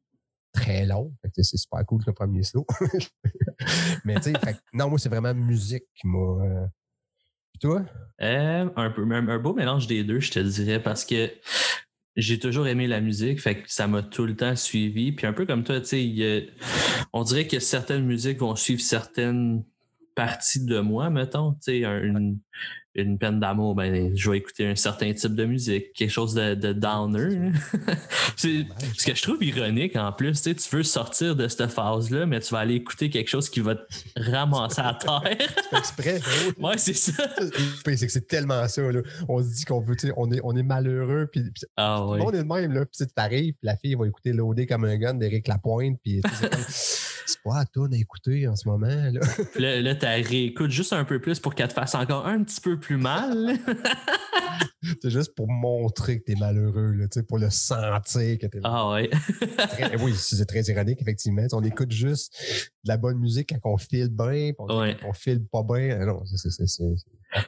très long. C'est super cool le premier slow. Mais tu sais, non, moi, c'est vraiment musique qui m'a. Euh... toi? Euh, un, peu, un, beau mélange des deux, je te dirais, parce que j'ai toujours aimé la musique, fait que ça m'a tout le temps suivi. Puis un peu comme toi, tu sais, on dirait que certaines musiques vont suivre certaines parties de moi, mettons. Tu sais, une, une peine d'amour, ben, je vais écouter un certain type de musique, quelque chose de, de downer. c'est ce que je trouve ironique en plus. Tu, sais, tu veux sortir de cette phase-là, mais tu vas aller écouter quelque chose qui va te ramasser à terre. c'est exprès. Ben ouais, c'est ça. C'est tellement ça. Là. On se dit qu'on veut, tu sais, on est, on est malheureux. Puis, ah, ouais. on est le même. Là, puis c'est pareil. Puis la fille va écouter l'OD comme un gun d'Éric Lapointe. Puis c'est pas à toi d'écouter en ce moment. Là, là, là tu réécoutes juste un peu plus pour qu'elle te fasse encore un petit peu plus mal. c'est juste pour montrer que t'es malheureux, là, pour le sentir que t'es Ah ouais. oui, c'est très ironique, effectivement. On écoute juste de la bonne musique quand on file bien, puis on, file pas bien. Ah non, c'est.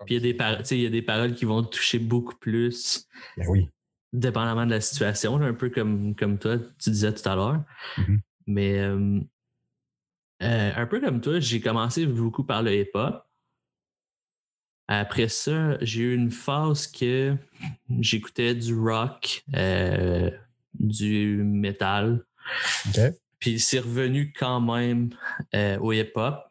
Puis il y, y, a des paroles qui vont te toucher beaucoup plus. Ben oui. Dépendamment de la situation, un peu comme, comme toi, tu disais tout à l'heure. Mm-hmm. Mais euh, euh, un peu comme toi, j'ai commencé beaucoup par le hip-hop. Après ça, j'ai eu une phase que j'écoutais du rock, euh, du metal. Puis c'est revenu quand même euh, au hip-hop.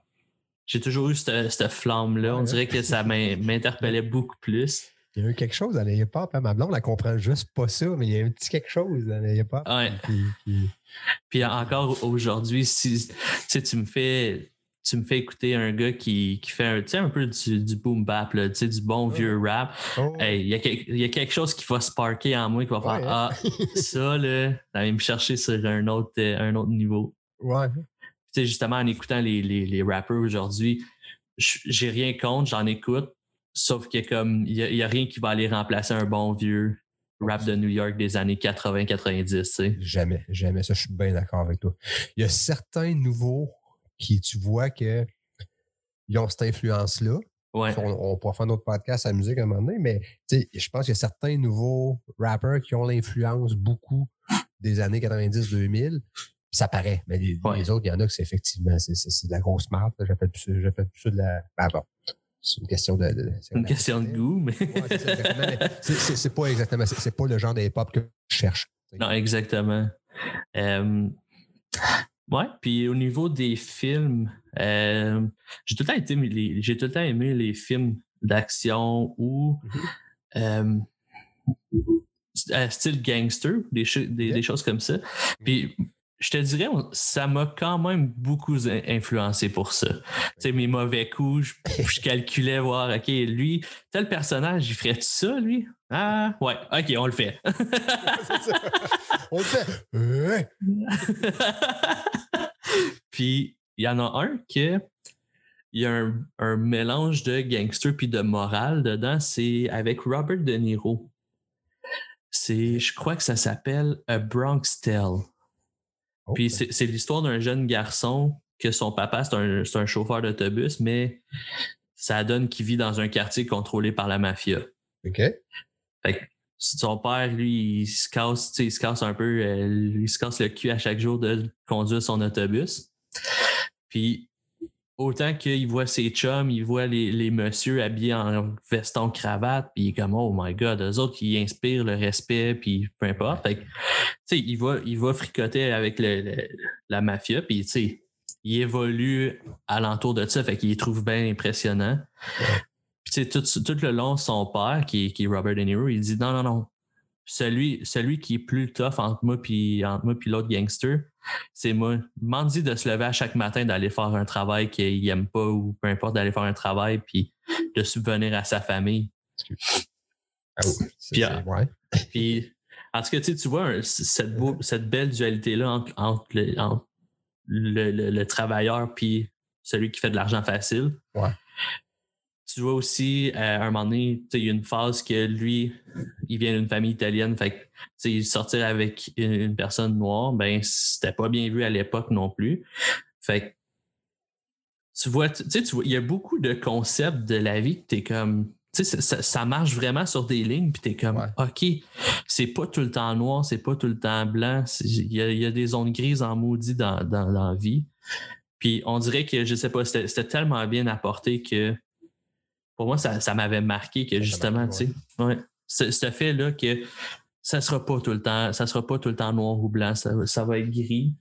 j'ai toujours eu cette, cette flamme-là. On dirait que ça m'interpellait beaucoup plus. Il y a eu quelque chose dans les hip-hop. Hein. Ma blonde, elle comprend juste pas ça, mais il y a un petit quelque chose dans les hip-hop. Ouais. Puis, encore aujourd'hui, si tu me fais tu me fais écouter un gars qui, qui fait un, un peu du, du boom bap, là, du bon vieux rap. Oh. Il y, a, y, a quelque chose qui va sparker en moi, qui va faire hein. Ah, ça, là, ça me chercher sur un autre, euh, un autre niveau. Ouais. justement, en écoutant les, les, les rappers aujourd'hui, j'ai rien contre, j'en écoute, sauf qu'il comme il n'y a, rien qui va aller remplacer un bon vieux rap de New York des années 80-90. Jamais, jamais. Ça, je suis bien d'accord avec toi. Il y a certains nouveaux qui, tu vois que ils ont cette influence-là. Ouais. On, on, pourra faire autre podcast à la musique à un moment donné, mais je pense qu'il y a certains nouveaux rappers qui ont l'influence beaucoup des années 90-2000 ça paraît. Mais les, autres, il y en a que c'est effectivement, c'est, de la grosse marque. J'appelle plus, plus ça de la. Ben bon, c'est une question de. une question de goût, mais. c'est, pas exactement. C'est, pas le genre d'hip-hop que je cherche. Non, exactement. Euh, ouais, puis au niveau des films, euh, j'ai tout le temps été, j'ai tout le temps aimé les films d'action ou mm-hmm. euh, style gangster, des, des, des, choses comme ça. Puis je te dirais, ça m'a quand même beaucoup influencé pour ça. Tu sais, mes mauvais coups, je, calculais voir, OK, lui, tel personnage, il ferait ça, lui? Ah, ouais, OK, on le fait. on le fait. puis, il y en a un qui il y a un, mélange de gangster puis de morale dedans, c'est avec Robert De Niro. C'est, je crois que ça s'appelle A Bronx Tale. Puis c'est l'histoire d'un jeune garçon que son papa, c'est un, un, chauffeur d'autobus, mais ça donne qu'il vit dans un quartier contrôlé par la mafia. OK. Fait que son père, lui, il se casse, il se casse un peu, euh, il se casse le cul à chaque jour de conduire son autobus. Puis autant qu'il voit ses chums, il voit les, les messieurs habillés en veston cravate, puis il est comme oh my god, eux autres ils inspirent le respect, puis peu importe. Fait il va, il va fricoter avec le, la mafia, puis il évolue alentour de ça, fait qu'il trouve bien impressionnant. Puis tout, tout le long, son père, qui, qui est Robert De Niro, il dit non, non, non, celui, celui qui est plus tough entre moi puis entre moi puis l'autre gangster, c'est moi. M'en dit de se lever à chaque matin, d'aller faire un travail qu'il aime pas ou peu importe, d'aller faire un travail puis de subvenir à sa famille. Ah puis, euh, puis, en tout cas, tu vois cette, cette belle dualité-là entre, le, le, travailleur puis celui qui fait de l'argent facile. Ouais tu vois aussi, à un moment donné, il y a une phase que lui, il vient d'une famille italienne, fait que sortir avec une, personne noire, ben c'était pas bien vu à l'époque non plus. Fait tu vois, tu vois, il y a beaucoup de concepts de la vie que tu es comme. Ça, ça, ça, marche vraiment sur des lignes, puis tu es comme, OK, c'est pas tout le temps noir, c'est pas tout le temps blanc, il y, y a, des zones grises en maudit dans, dans, dans la vie. Puis on dirait que, je sais pas, c'était tellement bien apporté que pour moi, ça, m'avait marqué que justement, tu sais, ouais, ce, fait-là que ça sera pas tout le temps, ça sera pas tout le temps noir ou blanc, ça, va être gris.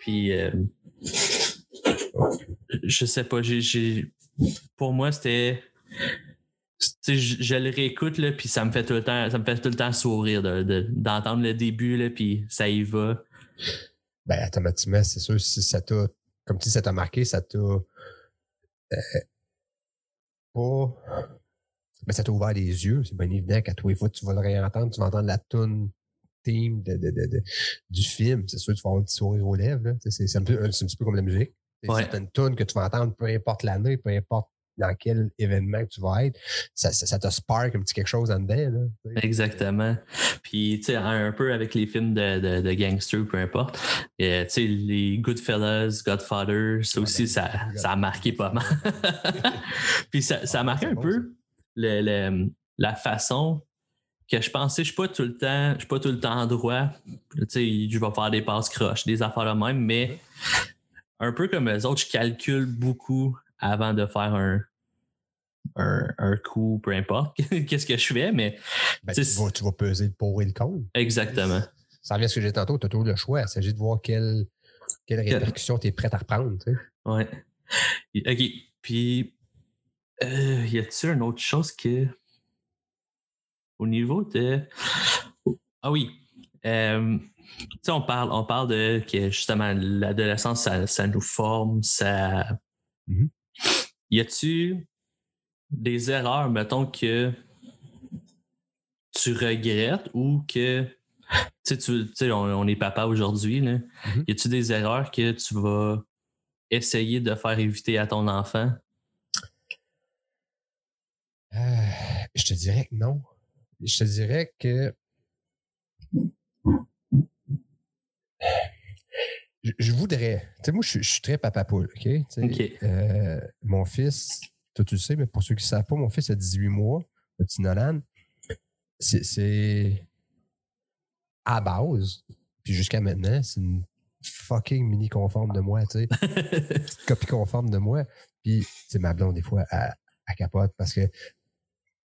Puis, euh, je sais pas, j'ai, pour moi, c'était, je, le réécoute, là, puis ça me fait tout le temps, ça me fait tout le temps sourire d'entendre le début, là, puis ça y va. Ben, automatiquement, c'est sûr, si ça t'a, comme si ça t'a marqué, ça t'a, euh, pas. Mais ça t'a ouvert les yeux. C'est bien évident qu'à tous les fois, tu vas le réentendre, tu vas entendre la tune theme de, de, de, du film. C'est sûr tu vas avoir un petit sourire aux lèvres. C'est un, peu, un petit peu comme la musique. Ouais. C'est une tune que tu vas entendre, peu importe l'année, peu importe dans quel événement que tu vas être, ça, ça, te spark un petit quelque chose en dedans. Là, Exactement. Puis, tu sais, un peu avec les films de, de, de gangsters, peu importe. tu sais, les Goodfellas, Godfather, ça aussi, ça, ça a marqué pas mal. Puis, ça, ça a marqué un peu le, le, la façon que je pensais, je suis pas tout le temps, je suis pas tout le temps droit. Tu sais, je vais faire des passes croches, des affaires de même, mais un peu comme les autres, je calcule beaucoup avant de faire un, un, coup, peu importe qu'est-ce que je fais, mais. Ben, tu, vas, peser le pour et le contre. Exactement. Ça revient à ce que j'ai tantôt, tu as toujours le choix. Il s'agit de voir quelle, quelle répercussion tu es prêt à reprendre. Tu Ouais. OK. Puis, euh, y a-t-il une autre chose que. Au niveau de. Ah oui. Euh, tu sais, on parle, on parle de que justement l'adolescence, ça, ça, nous forme, ça. Mm-hmm. Y a-tu des erreurs, mettons, que tu regrettes ou que tu sais, on, est papa aujourd'hui. Mm-hmm. Y a-tu des erreurs que tu vas essayer de faire éviter à ton enfant? Euh, je te dirais que non. Je te dirais que. Je, voudrais. Tu sais, moi, je, suis très papa poule, OK? Euh, mon fils, toi, tu le sais, mais pour ceux qui ne savent pas, mon fils a 18 mois, le petit Nolan. C'est à base, puis jusqu'à maintenant, c'est une fucking mini conforme de moi, tu sais. copie conforme de moi. Puis, c'est ma blonde, des fois, à, capote parce que,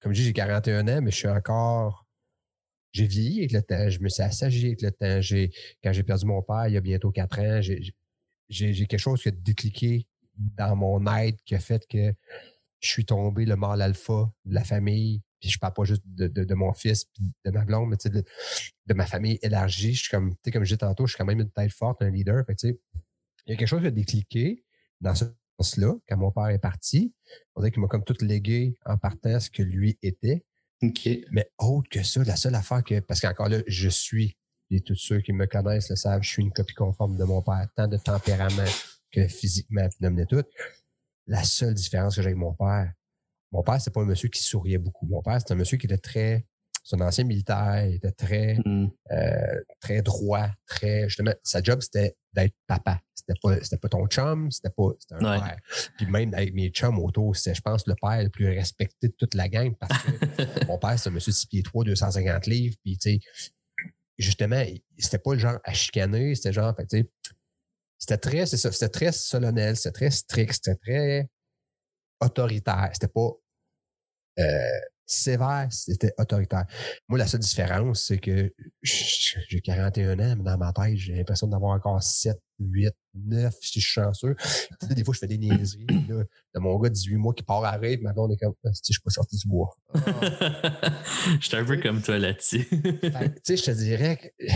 comme je dis, j'ai 41 ans, mais je suis encore. J'ai vieilli avec le temps, je me suis assagi avec le temps. quand j'ai perdu mon père il y a bientôt 4 ans, j'ai quelque chose qui a décliqué dans mon aide qui a fait que je suis tombé le mâle alpha de la famille puis je parle pas juste de, mon fils de ma blonde, mais de, de ma famille élargie. Je suis comme, tu comme je disais tantôt, je suis quand même une tête forte, un leader. Fait il y a quelque chose qui a décliqué dans ce sens-là, quand mon père est parti. On dirait qu'il m'a comme tout légué en partant ce que lui était. Mais autre que ça, la seule affaire que, parce qu'encore là, je suis, et tous ceux qui me connaissent le savent, je suis une copie conforme de mon père, tant de tempérament que physiquement, puis tout. La seule différence que j'ai avec mon père, mon père, c'est pas un monsieur qui souriait beaucoup. Mon père, c'est un monsieur qui était très. C'est un ancien militaire, il était très, mm. euh, très droit, très. Justement, sa job, c'était d'être papa. C'était pas, c'était pas ton chum, c'était pas. C'était un père. Puis même avec mes chums autour, c'était, je pense, le père le plus respecté de toute la gang parce que mon père, c'est un monsieur 6 pieds 3, 250 livres. Puis, tu sais, justement, c'était pas le genre à chicaner, c'était genre, tu sais, c'était très, c'est ça, c'était très solennel, c'était très strict, c'était très autoritaire. C'était pas euh, sévère, c'était autoritaire. Moi, la seule différence, c'est que j'ai 41 ans, mais dans ma tête, j'ai l'impression d'avoir encore 7, 8, 9, si je suis chanceux. des fois, je fais des niaiseries là, de mon gars de 18 mois qui part à rêve, maintenant on est comme, si je suis pas sorti du bois. je suis un peu comme toi là-dessus. tu sais, je te dirais que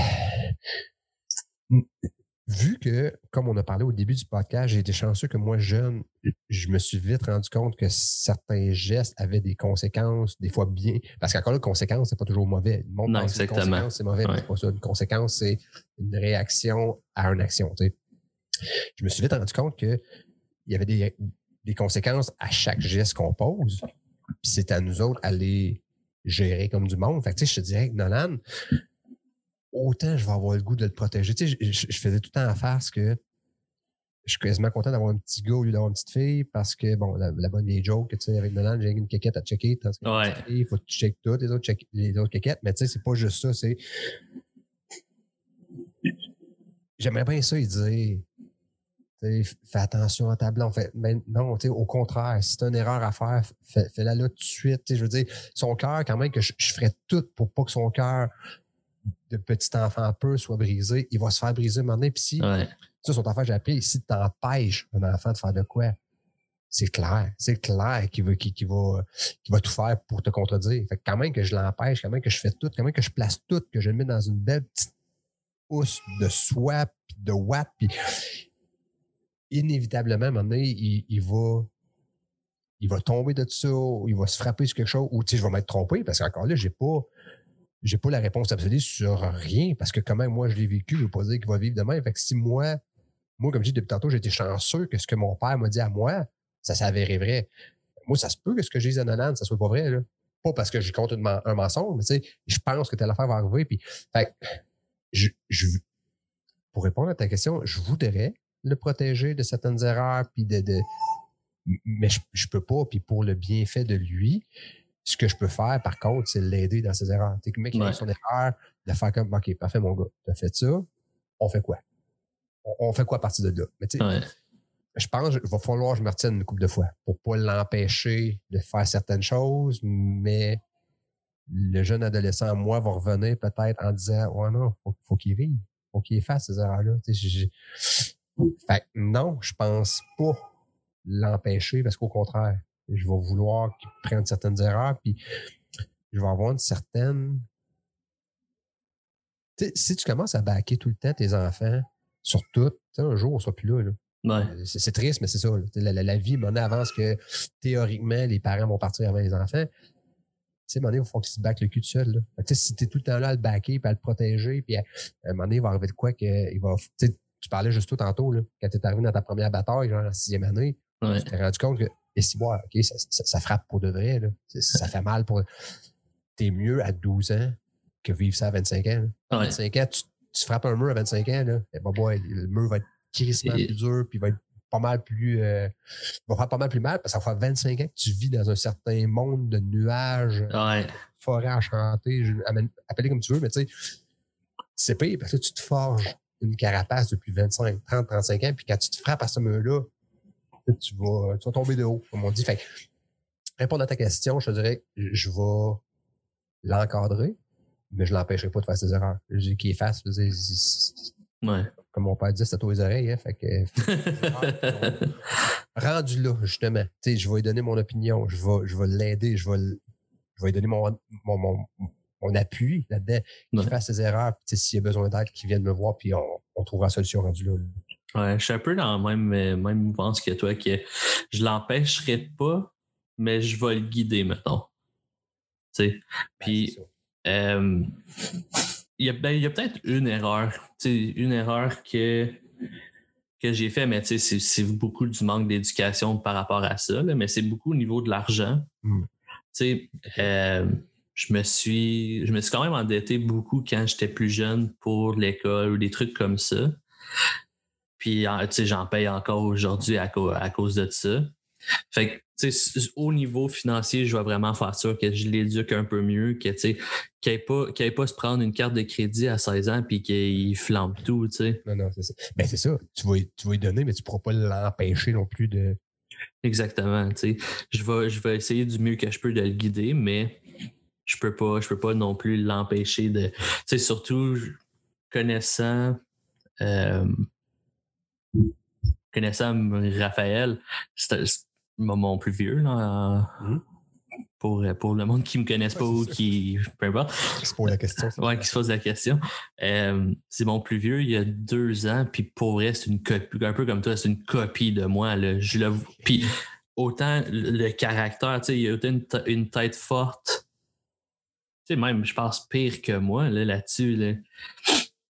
vu que, comme on a parlé au début du podcast, j'ai été chanceux que moi, jeune, je me suis vite rendu compte que certains gestes avaient des conséquences, des fois bien. Parce qu'encore là, conséquence, c'est pas toujours mauvais. Le monde non, exactement. c'est mauvais, mais c'est pas ça. Une conséquence, c'est une réaction à une action. Je me suis vite rendu compte qu'il y avait des, des conséquences à chaque geste qu'on pose. Puis c'est à nous autres à les gérer comme du monde. Fait que, je te dirais que Nolan, autant je vais avoir le goût de le protéger. Tu sais, je, faisais tout le temps à face que je suis quasiment content d'avoir un petit gars au lieu d'avoir une petite fille parce que, bon, la, bonne vieille joke, tu sais, avec Nolan, j'ai une quéquette à checker. Ouais. Il faut que tu checkes toutes les autres, les autres quéquettes. Mais tu sais, c'est pas juste ça, c'est. J'aimerais bien ça, il disait. Fais attention à ta blonde. Fait, mais non, au contraire, si tu une erreur à faire, fais-la là tout de suite. Je veux dire, son cœur, quand même, que je, je ferais tout pour pas que son cœur de petit enfant peu soit brisé, il va se faire briser maintenant. Puis si, ça, son enfant, j'ai appris, si tu empêches un enfant de faire de quoi, c'est clair, c'est clair qu'il va, qu'il, va, qu'il va tout faire pour te contredire. Fait que quand même que je l'empêche, quand même que je fais tout, quand même que je place tout, que je le mets dans une belle petite housse de soie, puis de watt, puis inévitablement, maintenant, il, il va il va tomber de ça, il va se frapper sur quelque chose, ou tu sais, je vais m'être trompé, parce qu'encore là, j'ai pas j'ai pas la réponse absolue sur rien parce que même, moi, je l'ai vécu, je veux pas dire qu'il va vivre demain. Fait que si moi, moi, comme je dis depuis tantôt, j'ai été chanceux que ce que mon père m'a dit à moi, ça s'avérait vrai. Moi, ça se peut que ce que je dis à Nanan, ça soit pas vrai, là. Pas parce que j'ai compte un mensonge, mais tu sais, je pense que telle affaire va arriver. Puis, fait je, je, pour répondre à ta question, je voudrais le protéger de certaines erreurs, puis de, de mais je, je peux pas, puis pour le bienfait de lui, ce que je peux faire, par contre, c'est l'aider dans ses erreurs. Tu que le mec, il a son erreur, de faire comme, OK, parfait, mon gars, tu as fait ça, on fait quoi? On, fait quoi à partir de là? Mais tu sais, je pense qu'il va falloir que je me retienne une couple de fois pour pas l'empêcher de faire certaines choses, mais le jeune adolescent, moi, va revenir peut-être en disant, ouais, non, faut, faut qu'il vive, faut qu'il fasse ces erreurs-là. Fait non, je pense pas l'empêcher parce qu'au contraire, je vais vouloir qu'il prenne certaines erreurs, puis je vais avoir une certaine. si tu commences à baquer tout le temps tes enfants sur tout, un jour, on ne sera plus là. là. Ouais. C'est triste, mais c'est ça. La, la, la, vie, mon avance que théoriquement, les parents vont partir avant les enfants. Tu sais, à un moment donné, il faut qu'ils se back le cul tout seul. Si tu es tout le temps là à le backer puis à le protéger, puis à, un moment donné, il va arriver de quoi que il va. Tu parlais juste tout tantôt, là, quand tu es arrivé dans ta première bataille, genre la sixième année, ouais. tu t'es rendu compte que, et si, ouais, OK, ça, ça, ça, frappe pour de vrai. Là. Ça fait mal pour. T'es mieux à 12 ans que vivre ça à 25 ans. À 25 ans, tu, tu, frappes un mur à 25 ans, là, et ben, boy, le mur va être crissement plus dur, puis il va être pas mal plus. Euh, va faire pas mal plus mal parce que ça fait 25 ans que tu vis dans un certain monde de nuages, ouais. forêt enchantée, appelez comme tu veux, mais tu sais, c'est pire parce que tu te forges une carapace depuis 25, 30, 35 ans, puis quand tu te frappes à ce mur-là, tu vas, tu vas tomber de haut, comme on dit. Fait répondre à ta question, je te dirais je vais l'encadrer, mais je l'empêcherai pas de faire ses erreurs. Je dis qu'il efface, je veux dire, ouais comme mon père dit, c'est à toi les oreilles. Hein, fait que, rendu là, justement, je vais lui donner mon opinion, je vais, je vais l'aider, je vais, je vais lui donner mon, mon, mon, mon appui là-dedans, qu'il ouais. fasse ses erreurs, puis s'il y a besoin d'aide, qu'il vienne me voir, puis on, on trouvera la solution rendue là. Ouais, je suis un peu dans la même, même mouvance que toi, que je l'empêcherai pas, mais je vais le guider, mettons. Tu sais. Puis, euh, il y a, ben, a peut-être une erreur, une erreur que, que j'ai fait, mais c'est beaucoup du manque d'éducation par rapport à ça, là, mais c'est beaucoup au niveau de l'argent. Mm. Euh, je me suis je me suis quand même endetté beaucoup quand j'étais plus jeune pour l'école ou des trucs comme ça. Puis j'en paye encore aujourd'hui à, à, cause de ça. Fait que au niveau financier, je vais vraiment faire sûr que je l'éduque un peu mieux, que qu'il n'aille pas, qu pas se prendre une carte de crédit à 16 ans puis qu'il flambe tout. sais. Non, non, c'est ça. Ben, c'est ça. Tu vas, tu vas lui donner, mais tu ne pourras pas l'empêcher non plus de. Exactement. Je vais, je vais essayer du mieux que je peux de le guider, mais je peux pas, je peux pas non plus l'empêcher de. sais, surtout connaissant. Euh, connaissant Raphaël, c'est mon plus vieux, là, mmh. pour, pour le monde qui ne me connaisse pas ou qui. Peu importe. Qui se pose la question. Ouais, qui se pose la question. Euh, c'est mon plus vieux, il y a deux ans, puis pour vrai, c'est une copie, un peu comme toi, c'est une copie de moi. Là. Je le, puis autant le caractère, tu sais, il a une, une tête forte. Tu sais, même, je pense, pire que moi là, là-dessus. Là.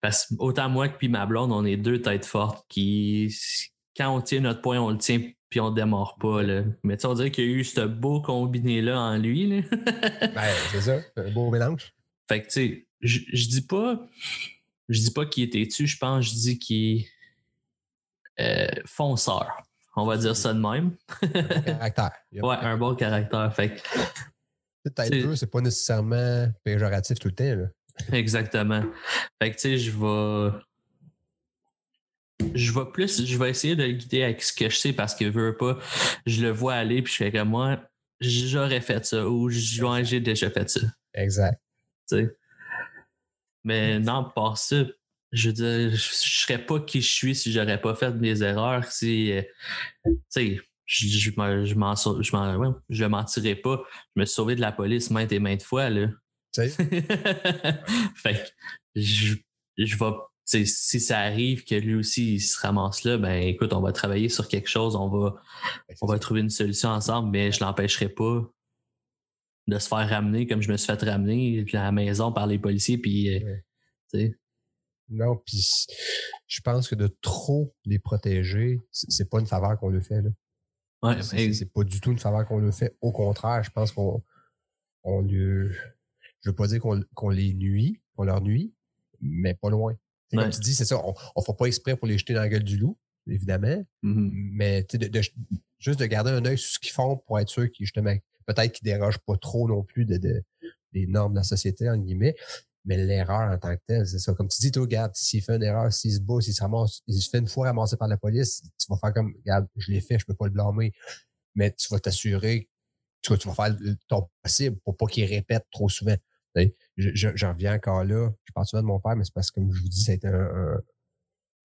Parce que autant moi que puis ma blonde, on est deux têtes fortes qui, quand on tient notre point, on le tient puis on démarre pas. Là. Mais tu on dirait qu'il y a eu ce beau combiné-là en lui. Là. ben, c'est ça, un beau mélange. Fait que, tu sais, je, dis pas. Je dis pas qu'il était tu, je pense, je dis qu'il est euh, fonceur. On va dire ça de même. un bon caractère. Ouais, un bon caractère. Fait que. Peut-être c'est pas nécessairement péjoratif tout le temps. Là. Exactement. Fait que, tu sais, je vais je vais plus, je vais essayer de le guider avec ce que je sais parce que veut pas, je le vois aller puis je fais comme moi, j'aurais fait ça ou j'ai déjà fait ça. Exact. sais Mais non, par ça, je veux dire, je, serais pas qui je suis si j'aurais pas fait des erreurs. Si, euh, tu sais, je, je, je m'en je, je mentirais pas. Je me suis sauvé de la police maintes et maintes fois, là. fait que je, je vais si ça arrive que lui aussi il se ramasse là, ben écoute, on va travailler sur quelque chose, on va, ben, on va trouver une solution ensemble, mais je l'empêcherai pas de se faire ramener comme je me suis fait ramener à la maison par les policiers. Puis, euh, non, puis je pense que de trop les protéger, c'est pas une faveur qu'on le fait. Là. Ouais, c'est pas du tout une faveur qu'on le fait. Au contraire, je pense qu'on on Je veux pas dire qu'on les nuit, qu'on leur nuit, mais pas loin. Comme tu dis, c'est ça, on ne fait pas exprès pour les jeter dans la gueule du loup, évidemment. Mm-hmm. Mais de, juste de garder un œil sur ce qu'ils font pour être sûr qu'ils justement peut-être qu'ils dérogent pas trop non plus de, des normes de la société, en guillemets. Mais l'erreur en tant que telle, c'est ça. Comme tu dis, toi, regarde, s'il fait une erreur, s'il se bat, s'il se ramasse, il se fait une fois ramasser par la police, tu vas faire comme, regarde, je l'ai fait, je peux pas le blâmer. Mais tu vas t'assurer, tu, tu vas faire ton possible pour pas qu'il répète trop souvent. J'en reviens encore là. Je parle souvent de mon père, mais c'est parce que, comme je vous dis, ça a été un,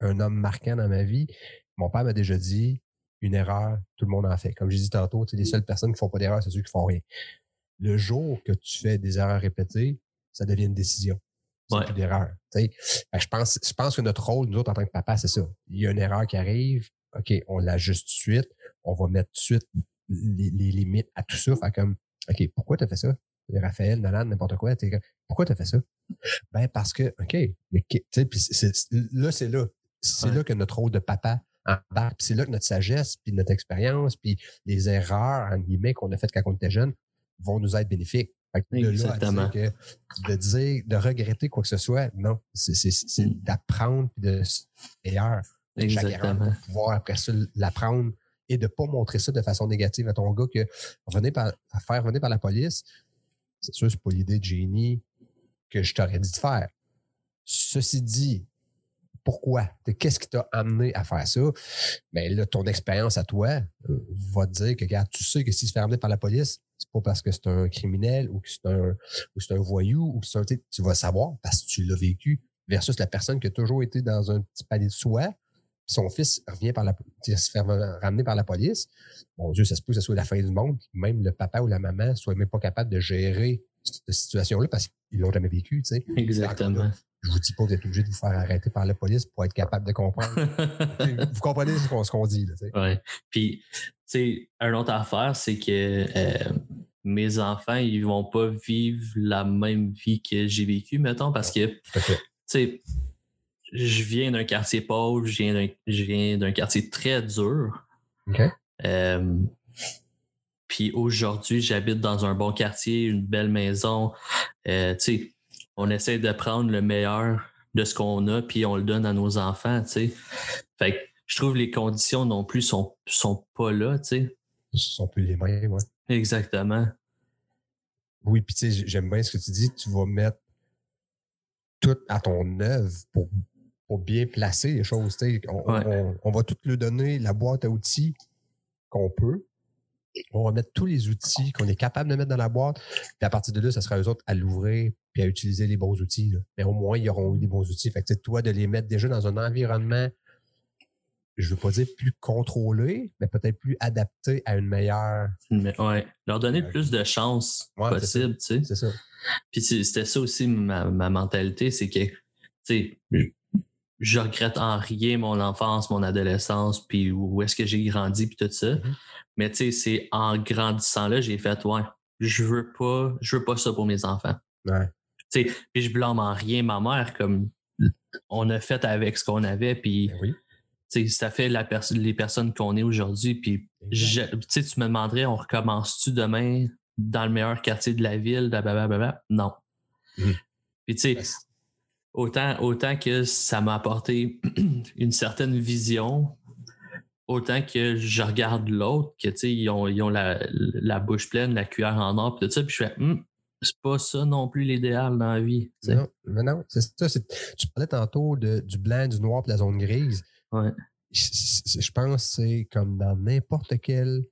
un, homme marquant dans ma vie. Mon père m'a déjà dit une erreur, tout le monde en fait. Comme j'ai dit tantôt, les seules personnes qui font pas d'erreur, c'est ceux qui font rien. Le jour que tu fais des erreurs répétées, ça devient une décision. C'est plus d'erreur. je pense, je pense que notre rôle, nous autres, en tant que papa, c'est ça. Il y a une erreur qui arrive, OK, on l'ajuste tout de suite, on va mettre tout de suite les, limites à tout ça. Fait comme, OK, pourquoi tu as fait ça? Raphaël, Nolan, n'importe quoi. Pourquoi tu as fait ça? Ben, parce que, OK, mais là, c'est là. C'est là que notre rôle de papa embarque. c'est là que notre sagesse, puis notre expérience, puis les erreurs, en guillemets, qu'on a faites quand on était jeune, vont nous être bénéfiques. Exactement. que de dire, de regretter quoi que ce soit, non. C'est mm. d'apprendre de meilleur. Exactement. pour pouvoir après ça l'apprendre et de ne pas montrer ça de façon négative à ton gars que venir par, à faire venir par la police, c'est sûr, c'est pas l'idée de génie que je t'aurais dit de faire. Ceci dit, pourquoi? Qu'est-ce qui t'a amené à faire ça? Mais ben là, ton expérience à toi euh, va te dire que, regarde, tu sais que s'il se fait amener par la police, c'est pas parce que c'est un criminel ou que c'est un, ou c'est un voyou ou que c'est un, tu vas savoir parce que tu l'as vécu versus la personne qui a toujours été dans un petit palier de soi, son fils revient par la, se fait ramener par la police. Mon Dieu, ça se peut que ce soit la fin du monde, même le papa ou la maman soit même pas capable de gérer cette situation-là parce qu'ils l'ont jamais vécu, tu sais. Exactement. Je vous dis pas que vous êtes obligé de vous faire arrêter par la police pour être capable de comprendre. vous comprenez ce qu'on dit, là, tu sais. Ouais. Puis, tu sais, une autre affaire, c'est que euh, mes enfants, ils vont pas vivre la même vie que j'ai vécu, mettons, parce que, tu sais, je viens d'un quartier pauvre, je viens d'un quartier très dur. Euh, puis aujourd'hui, j'habite dans un bon quartier, une belle maison. Euh, on essaie de prendre le meilleur de ce qu'on a, puis on le donne à nos enfants. Fait que je trouve que les conditions non plus sont, sont pas là. T'sais. Ils sont plus les mêmes, ouais. Exactement. Oui, puis tu sais, j'aime bien ce que tu dis, tu vas mettre tout à ton œuvre pour pour bien placer les choses. On, va tout lui donner la boîte à outils qu'on peut. On va mettre tous les outils qu'on est capable de mettre dans la boîte. Puis à partir de là, ça sera eux autres à l'ouvrir puis à utiliser les bons outils. Mais au moins, ils auront eu des bons outils. Fait que toi, de les mettre déjà dans un environnement, je veux pas dire plus contrôlé, mais peut-être plus adapté à une meilleure. ouais. Leur donner le plus de chances possible, tu sais. C'est ça. Puis c'était ça aussi ma, ma mentalité, c'est que, tu sais, je regrette en rien mon enfance, mon adolescence, puis où est-ce que j'ai grandi, puis tout ça. Mm-hmm. Mais tu sais, c'est en grandissant là, j'ai fait, ouais, je veux pas, je veux pas ça pour mes enfants. Ouais. Tu sais, puis je blâme en rien ma mère, comme on a fait avec ce qu'on avait, puis ben oui. ça fait la les personnes qu'on est aujourd'hui. Puis tu me demanderais, on recommence-tu demain dans le meilleur quartier de la ville? Blablabla? Non. Mm. Puis tu sais, ben, autant, autant que ça m'a apporté une certaine vision, autant que je regarde l'autre, que tu sais, ils ont, ils ont la, la, bouche pleine, la cuillère en or, puis tout ça, puis je fais, hum, c'est pas ça non plus l'idéal dans la vie. Non, mais non, c'est ça. Tu parlais tantôt de, du blanc, du noir, de la zone grise. Ouais. Je, pense que c'est comme dans n'importe quel.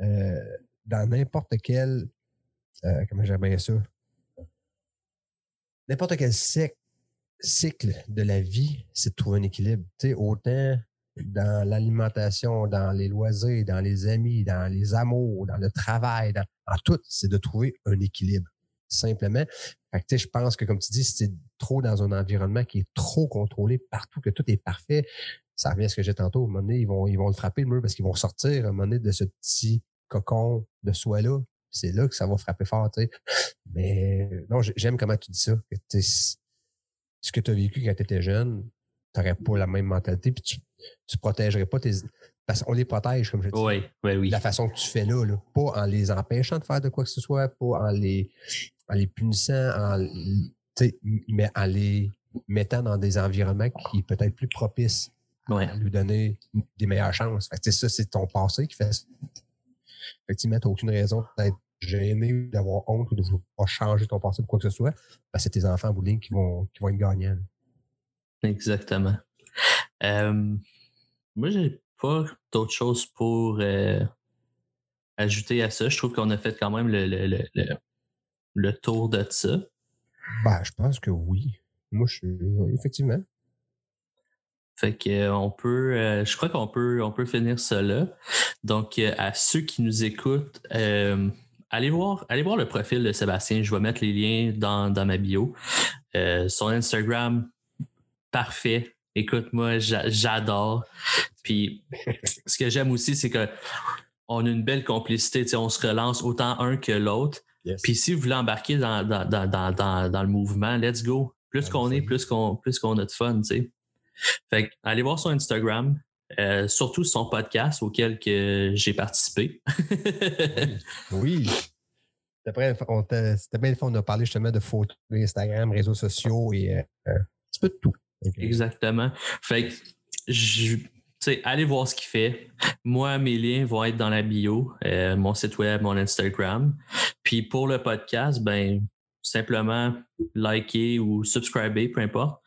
Euh, dans n'importe quel. Euh, comment j'appelle ça? N'importe quel secte cycle de la vie, c'est de trouver un équilibre. Tu sais, autant dans l'alimentation, dans les loisirs, dans les amis, dans les amours, dans le travail, dans, tout, c'est de trouver un équilibre. Simplement. Fait que, je pense que, comme tu dis, si c'est trop dans un environnement qui est trop contrôlé partout, que tout est parfait, ça revient à ce que j'ai tantôt. À un moment donné, ils vont, ils vont le frapper le mur parce qu'ils vont sortir à un moment donné de ce petit cocon de soi-là. C'est là que ça va frapper fort, tu sais. Mais non, j'aime comment tu dis ça. Que, ce que tu as vécu quand tu étais jeune, tu n'aurais pas la même mentalité, puis tu ne protégerais pas tes. Parce qu'on les protège, comme je dis. Oui, oui, oui. La façon que tu fais là, là, pas en les empêchant de faire de quoi que ce soit, pas en les, en les punissant, en, mais en les mettant dans des environnements qui est peut-être plus propices à lui donner des meilleures chances. Fait que, ça, c'est ton passé qui fait ça. Effectivement, tu n'as aucune raison d'être gêné d'avoir honte ou de vouloir changer ton passé ou quoi que ce soit, ben, c'est tes enfants en bout qui vont, qui vont être gagnants. Exactement. Euh, moi, j'ai pas d'autre chose pour euh, ajouter à ça. Je trouve qu'on a fait quand même le, le, le, le, tour de ça. Ben, je pense que oui. Moi, je suis. Effectivement. Fait que on peut, je crois qu'on peut, on peut finir cela. Donc, à ceux qui nous écoutent, allez voir, allez voir le profil de Sébastien. Je vais mettre les liens dans, dans ma bio. son Instagram, parfait. Écoute, moi, j'adore. Puis, ce que j'aime aussi, c'est que on a une belle complicité. On se relance autant un que l'autre. Puis, si vous voulez embarquer dans, dans, le mouvement, let's go. Plus qu'on est, plus qu'on a de fun, tu Fait que, allez voir son Instagram, euh, surtout son podcast auquel j'ai participé. oui. Après, c'était bien on a parlé justement de photos, Instagram, réseaux sociaux et euh, un petit peu de tout. Exactement. Fait que, je, allez voir ce qu'il fait. Moi, mes liens vont être dans la bio, euh, mon site web, mon Instagram. Puis pour le podcast, ben simplement liker ou subscriber, peu importe.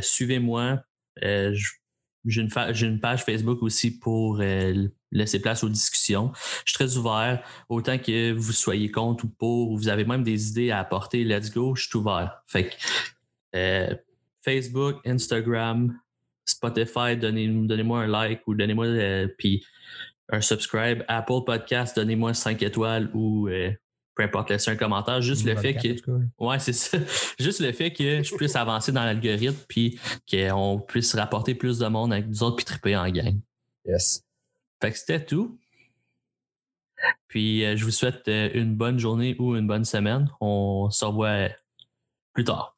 Suivez-moi. J'ai une, une, page Facebook aussi pour laisser place aux discussions. Je suis très ouvert, autant que vous soyez contre ou pour, ou vous avez même des idées à apporter, let's go, je suis ouvert. Fait que Facebook, Instagram, Spotify, donnez-moi un like ou donnez-moi euh, puis un subscribe. Apple Podcast, donnez-moi 5 étoiles ou euh, peu importe, laissez un commentaire. Juste le fait que. Ouais, c'est ça. Juste le fait que je puisse avancer dans l'algorithme puis qu'on puisse rapporter plus de monde avec nous autres puis triper en gang. Yes. Fait que c'était tout. Puis euh, je vous souhaite une bonne journée ou une bonne semaine. On se revoit plus tard.